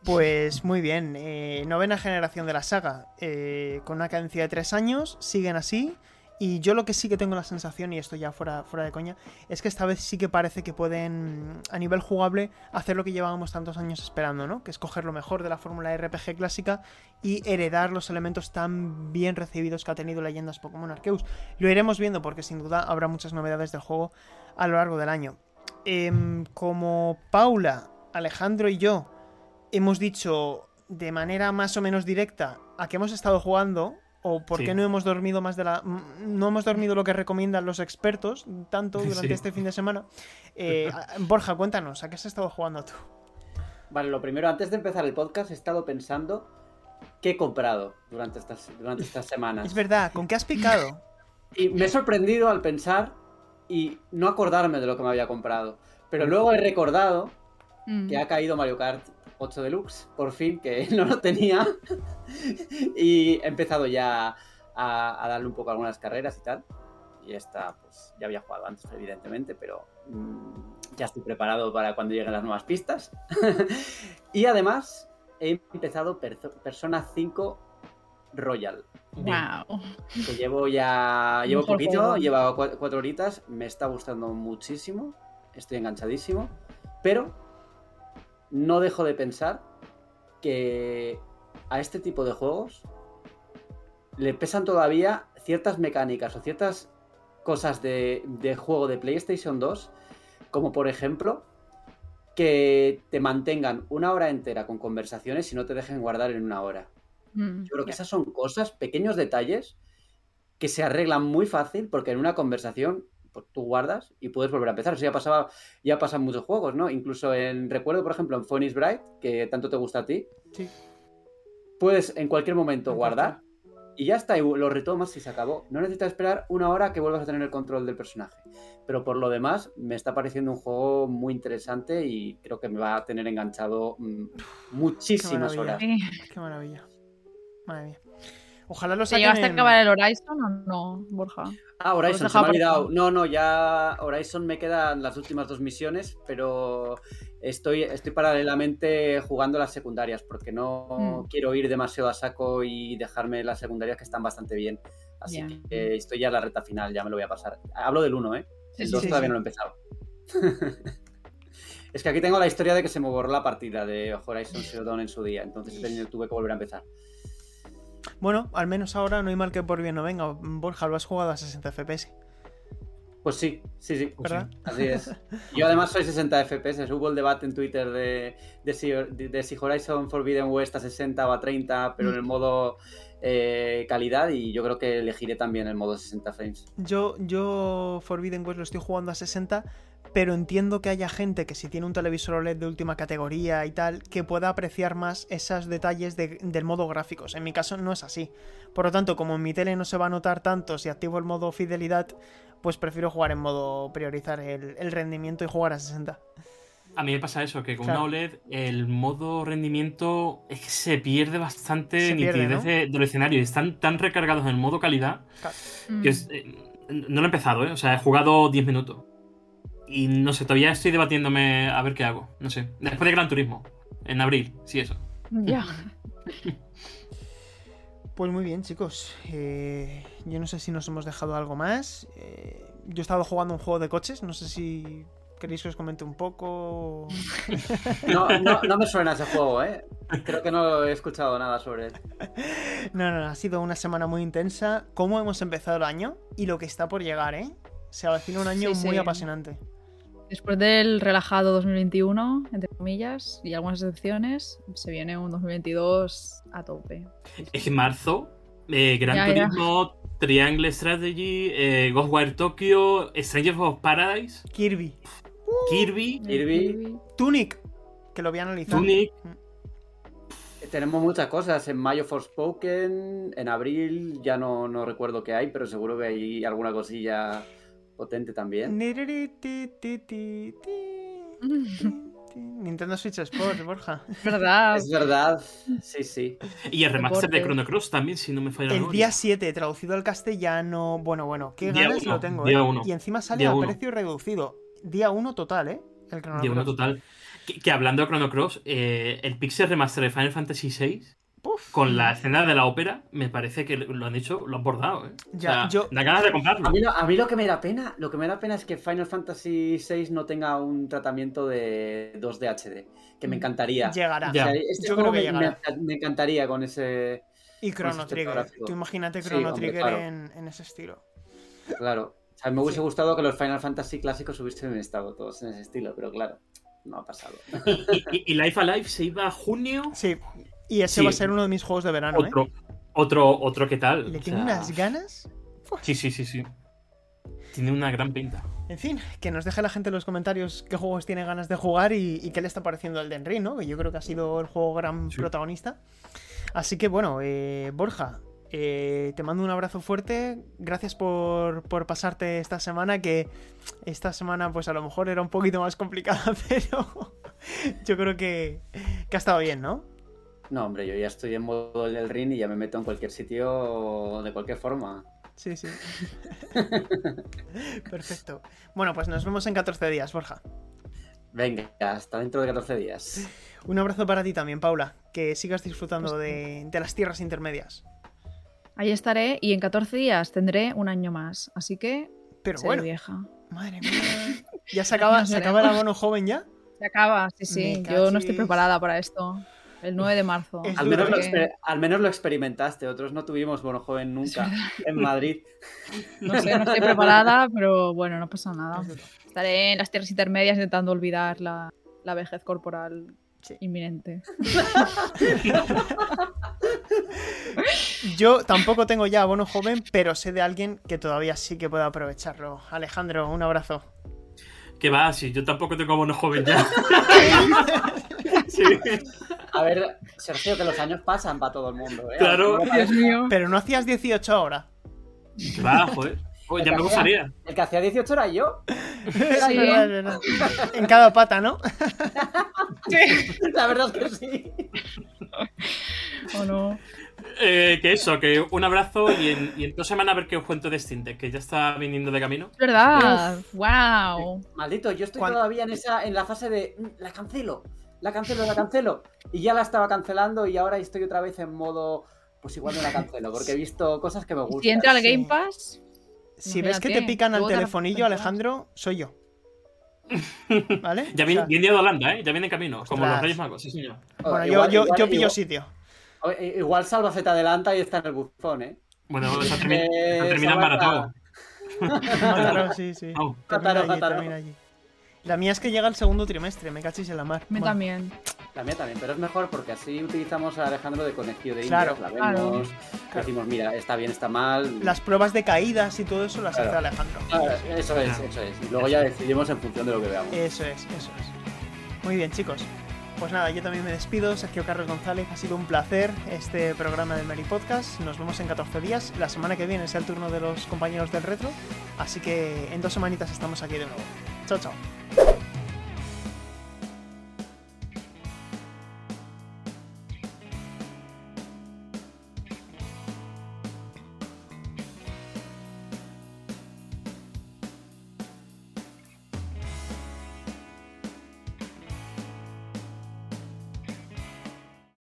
Pues muy bien, eh, novena generación de la saga, eh, con una cadencia de tres años, siguen así. Y yo lo que sí que tengo la sensación, y esto ya fuera, fuera de coña, es que esta vez sí que parece que pueden, a nivel jugable, hacer lo que llevábamos tantos años esperando, ¿no? Que es coger lo mejor de la fórmula RPG clásica y heredar los elementos tan bien recibidos que ha tenido Leyendas Pokémon Arceus. Lo iremos viendo porque sin duda habrá muchas novedades del juego a lo largo del año. Em, como Paula, Alejandro y yo hemos dicho de manera más o menos directa a qué hemos estado jugando o por Sí. qué no hemos dormido más de la no hemos dormido lo que recomiendan los expertos tanto durante Sí. este fin de semana eh, Borja cuéntanos a qué has estado jugando tú Vale, lo primero, antes de empezar el podcast, he estado pensando qué he comprado durante estas, durante estas semanas. es verdad con qué has picado Y me he sorprendido al pensar y no acordarme de lo que me había comprado. Pero luego he recordado Mm. que ha caído Mario Kart 8 Deluxe, por fin, que no lo tenía. y he empezado ya a, a darle un poco a algunas carreras y tal. Y esta, pues ya había jugado antes, evidentemente, pero mm, ya estoy preparado para cuando lleguen las nuevas pistas. y además, he empezado Perso- Persona 5 Royal. Wow. Que llevo ya. Llevo poquito, juego. llevo cua- cuatro horitas. Me está gustando muchísimo. Estoy enganchadísimo. Pero no dejo de pensar que a este tipo de juegos le pesan todavía ciertas mecánicas o ciertas cosas de, de juego de PlayStation 2. Como por ejemplo. Que te mantengan una hora entera con conversaciones y no te dejen guardar en una hora. Mm. Yo creo que esas son cosas, pequeños detalles que se arreglan muy fácil porque en una conversación tú guardas y puedes volver a empezar. Eso ya pasaba, ya pasa en muchos juegos, ¿no? Incluso en, recuerdo, por ejemplo, en Phoenix Bright, que tanto te gusta a ti, sí puedes en cualquier momento En guardar y ya está, y lo retomas y se acabó. No necesitas esperar una hora que vuelvas a tener el control del personaje. Pero por lo demás, me está pareciendo un juego muy interesante y creo que me va a tener enganchado mm, muchísimas horas. Qué maravilla madre mía ojalá lo ¿Te saquen llegaste a acabar el Horizon o no, Borja? Ah, Horizon, se me ha olvidado. No, no, ya Horizon me quedan las últimas dos misiones, pero estoy, estoy paralelamente jugando las secundarias porque no Mm. quiero ir demasiado a saco y dejarme las secundarias que están bastante bien. Así que estoy ya en la recta final, ya me lo voy a pasar. Hablo del 1, ¿eh? El sí, 2 sí, todavía sí. no lo he empezado. es que aquí tengo la historia de que se me borró la partida de Horizon Zero Dawn en su día, entonces tuve que volver a empezar. Bueno al menos ahora no hay mal que por bien no venga Borja lo has jugado a 60 fps Pues sí, sí, sí. ¿verdad? Así es. Yo además soy 60 FPS. Hubo el debate en Twitter de, de, si, de- de si Horizon Forbidden West a 60 o a 30, pero en el modo eh, calidad. Y yo creo que elegiré también el modo 60 frames. Yo, yo Forbidden West lo estoy jugando a 60, pero entiendo que haya gente que si tiene un televisor OLED de última categoría y tal, que pueda apreciar más esos detalles de- del modo gráficos. En mi caso no es así. Por lo tanto, como en mi tele no se va a notar tanto si activo el modo fidelidad, pues prefiero jugar en modo priorizar el, el rendimiento y jugar a 60. A mí me pasa eso, que con Claro. una OLED el modo rendimiento es que se pierde bastante Se pierde, nitidez ¿no? de- del escenario. Están tan recargados en el modo calidad que es- eh, no lo he empezado, ¿eh? O sea, he jugado 10 minutos. Y no sé, todavía estoy debatiéndome a ver qué hago. No sé. Después de Gran Turismo. En abril, sí, eso. Ya. Pues muy bien, chicos. Eh, yo no sé si nos hemos dejado algo más. Eh, yo he estado jugando un juego de coches. No sé si queréis que os comente un poco. No, no, no me suena ese juego, ¿eh? Creo que no he escuchado nada sobre él. No, no, no, ha sido una semana muy intensa. ¿Cómo hemos empezado el año? Y lo que está por llegar, ¿eh? Se avecina un año Sí, muy sí. apasionante. Después del relajado 2021, entre comillas, y algunas excepciones, se viene un 2022 a tope. Es marzo, eh, Gran Ya, ya. Turismo, Triangle Strategy, eh, Ghostwire Tokyo, Strangers of Paradise, Kirby. Kirby, Kirby. Tunic, que lo voy a analizar. Tunic. Tenemos muchas cosas. En mayo Forspoken, en abril ya no, no recuerdo qué hay, pero seguro que hay alguna cosilla potente también. Nintendo Switch Sports, Borja. ¿Verdad? Es verdad, sí, sí. Y el remaster de. Chrono Cross también, si no me falla la El memoria. día 7, traducido al castellano. Bueno, bueno, qué Día ganas uno, lo tengo, día ¿eh? uno. Y encima sale Día a uno. precio reducido. Día 1 total, ¿eh? El Chrono uno Cross. total. Que, que hablando de Chrono Cross, eh, el Pixel Remaster de Final Fantasy VI, Con la escena de la ópera, me parece que lo han hecho, lo han bordado, ¿eh? O Ya, sea, yo- Da ganas de comprarlo. A mí, lo, a mí lo que me da pena, lo que me da pena es que Final Fantasy VI no tenga un tratamiento de 2D HD, que me encantaría. Llegará. Ya. O sea, este Yo juego creo que me, llegará. me- me encantaría con ese. Y Chrono Trigger. Tú imagínate Sí, Chrono hombre, Trigger claro. en, en ese estilo. Claro. O sea, me hubiese gustado que los Final Fantasy clásicos hubiesen estado todos en ese estilo, pero claro, no ha pasado. Y, y- y Life Alive se iba a junio. Sí. Y ese Sí. va a ser uno de mis juegos de verano, ¿eh? Otro, otro, otro que tal. Le o tengo sea, unas ganas. Sí, sí, sí, sí. Tiene una gran pinta. En fin, que nos deje la gente en los comentarios qué juegos tiene ganas de jugar y, y qué le está pareciendo el Den Ring, ¿no? Que yo creo que ha sido el juego gran Sí. protagonista. Así que bueno, eh, Borja, eh, te mando un abrazo fuerte. Gracias por, por pasarte esta semana, que esta semana pues a lo mejor era un poquito más complicada, pero yo creo que, que ha estado bien, ¿no? No, hombre, yo ya estoy en modo del ring y ya me meto en cualquier sitio de cualquier forma. Sí, sí. Perfecto. Bueno, pues nos vemos en 14 días, Borja. Venga, hasta dentro de 14 días. Un abrazo para ti también, Paula. Que sigas disfrutando de, de las tierras intermedias. Ahí estaré y en 14 días tendré un año más. Así que Pero seré bueno, vieja. madre mía. ¿Ya se acaba, se acaba el abono joven ya? Se acaba, sí, sí. Yo no estoy preparada para esto. El 9 de marzo. Al menos, lo Porque- exper- al menos lo experimentaste, otros no tuvimos bono joven nunca en Madrid. No sé, no estoy preparada, pero bueno, no pasa nada. Estaré en las tierras intermedias intentando olvidar la, la vejez corporal Sí. inminente. Yo tampoco tengo ya abono joven, pero sé de alguien que todavía sí que puede aprovecharlo. Alejandro, un abrazo. Que va, si yo tampoco tengo bono joven ya. sí. A ver, Sergio, que los años pasan para todo el mundo. ¿eh? Claro. Dios mío. Pero no hacías 18 ahora. Que va, joder. Pues ya me gustaría. El que hacía 18 era yo. Verdad. En cada pata, ¿no? La verdad es que sí. ¿O no? Eh, que eso, que un abrazo y en, y en dos semanas a ver qué os cuento de Steam Deck, que ya está viniendo de camino. Es verdad. ¡Wow! Maldito, yo estoy todavía en esa en la fase de "Mm, la cancelo, la cancelo, la cancelo. Y ya la estaba cancelando y ahora estoy otra vez en modo pues igual no la cancelo, porque he visto cosas que me gustan. Si entra al sí. Game Pass, Si ves que te pican al telefonillo. Alejandro, soy yo. ¿Vale? Ya O viene, sea, viene de Holanda, ¿eh? Ya viene en camino, como Ostras. los Reyes Magos, sí señor. Oh, bueno, igual- yo, yo, igual- yo pillo igual- sitio. o- i- Igual Salva se te adelanta y está en el buzón, ¿eh? Bueno, esa termina, Eh, termina en maratón. Sí, sí. Termina Mataró, allí, allí. La mía es que llega el segundo trimestre, me cachis en la mar. me Bueno, también. La mía también, pero es mejor porque así utilizamos a Alejandro de conejillo de Claro. indias, la Claro. vemos, decimos, mira, está bien, está mal. Las pruebas de caídas y todo eso las Claro. hace Alejandro. Ah, eso es, Claro. eso es. Y luego ya decidimos en función de lo que veamos. Eso es, eso es. Muy bien, chicos. Pues nada, yo también me despido. Sergio Carlos González, ha sido un placer este programa del Mary Podcast. Nos vemos en 14 días. La semana que viene es el turno de los compañeros del retro. Así que en dos semanitas estamos aquí de nuevo. 这种。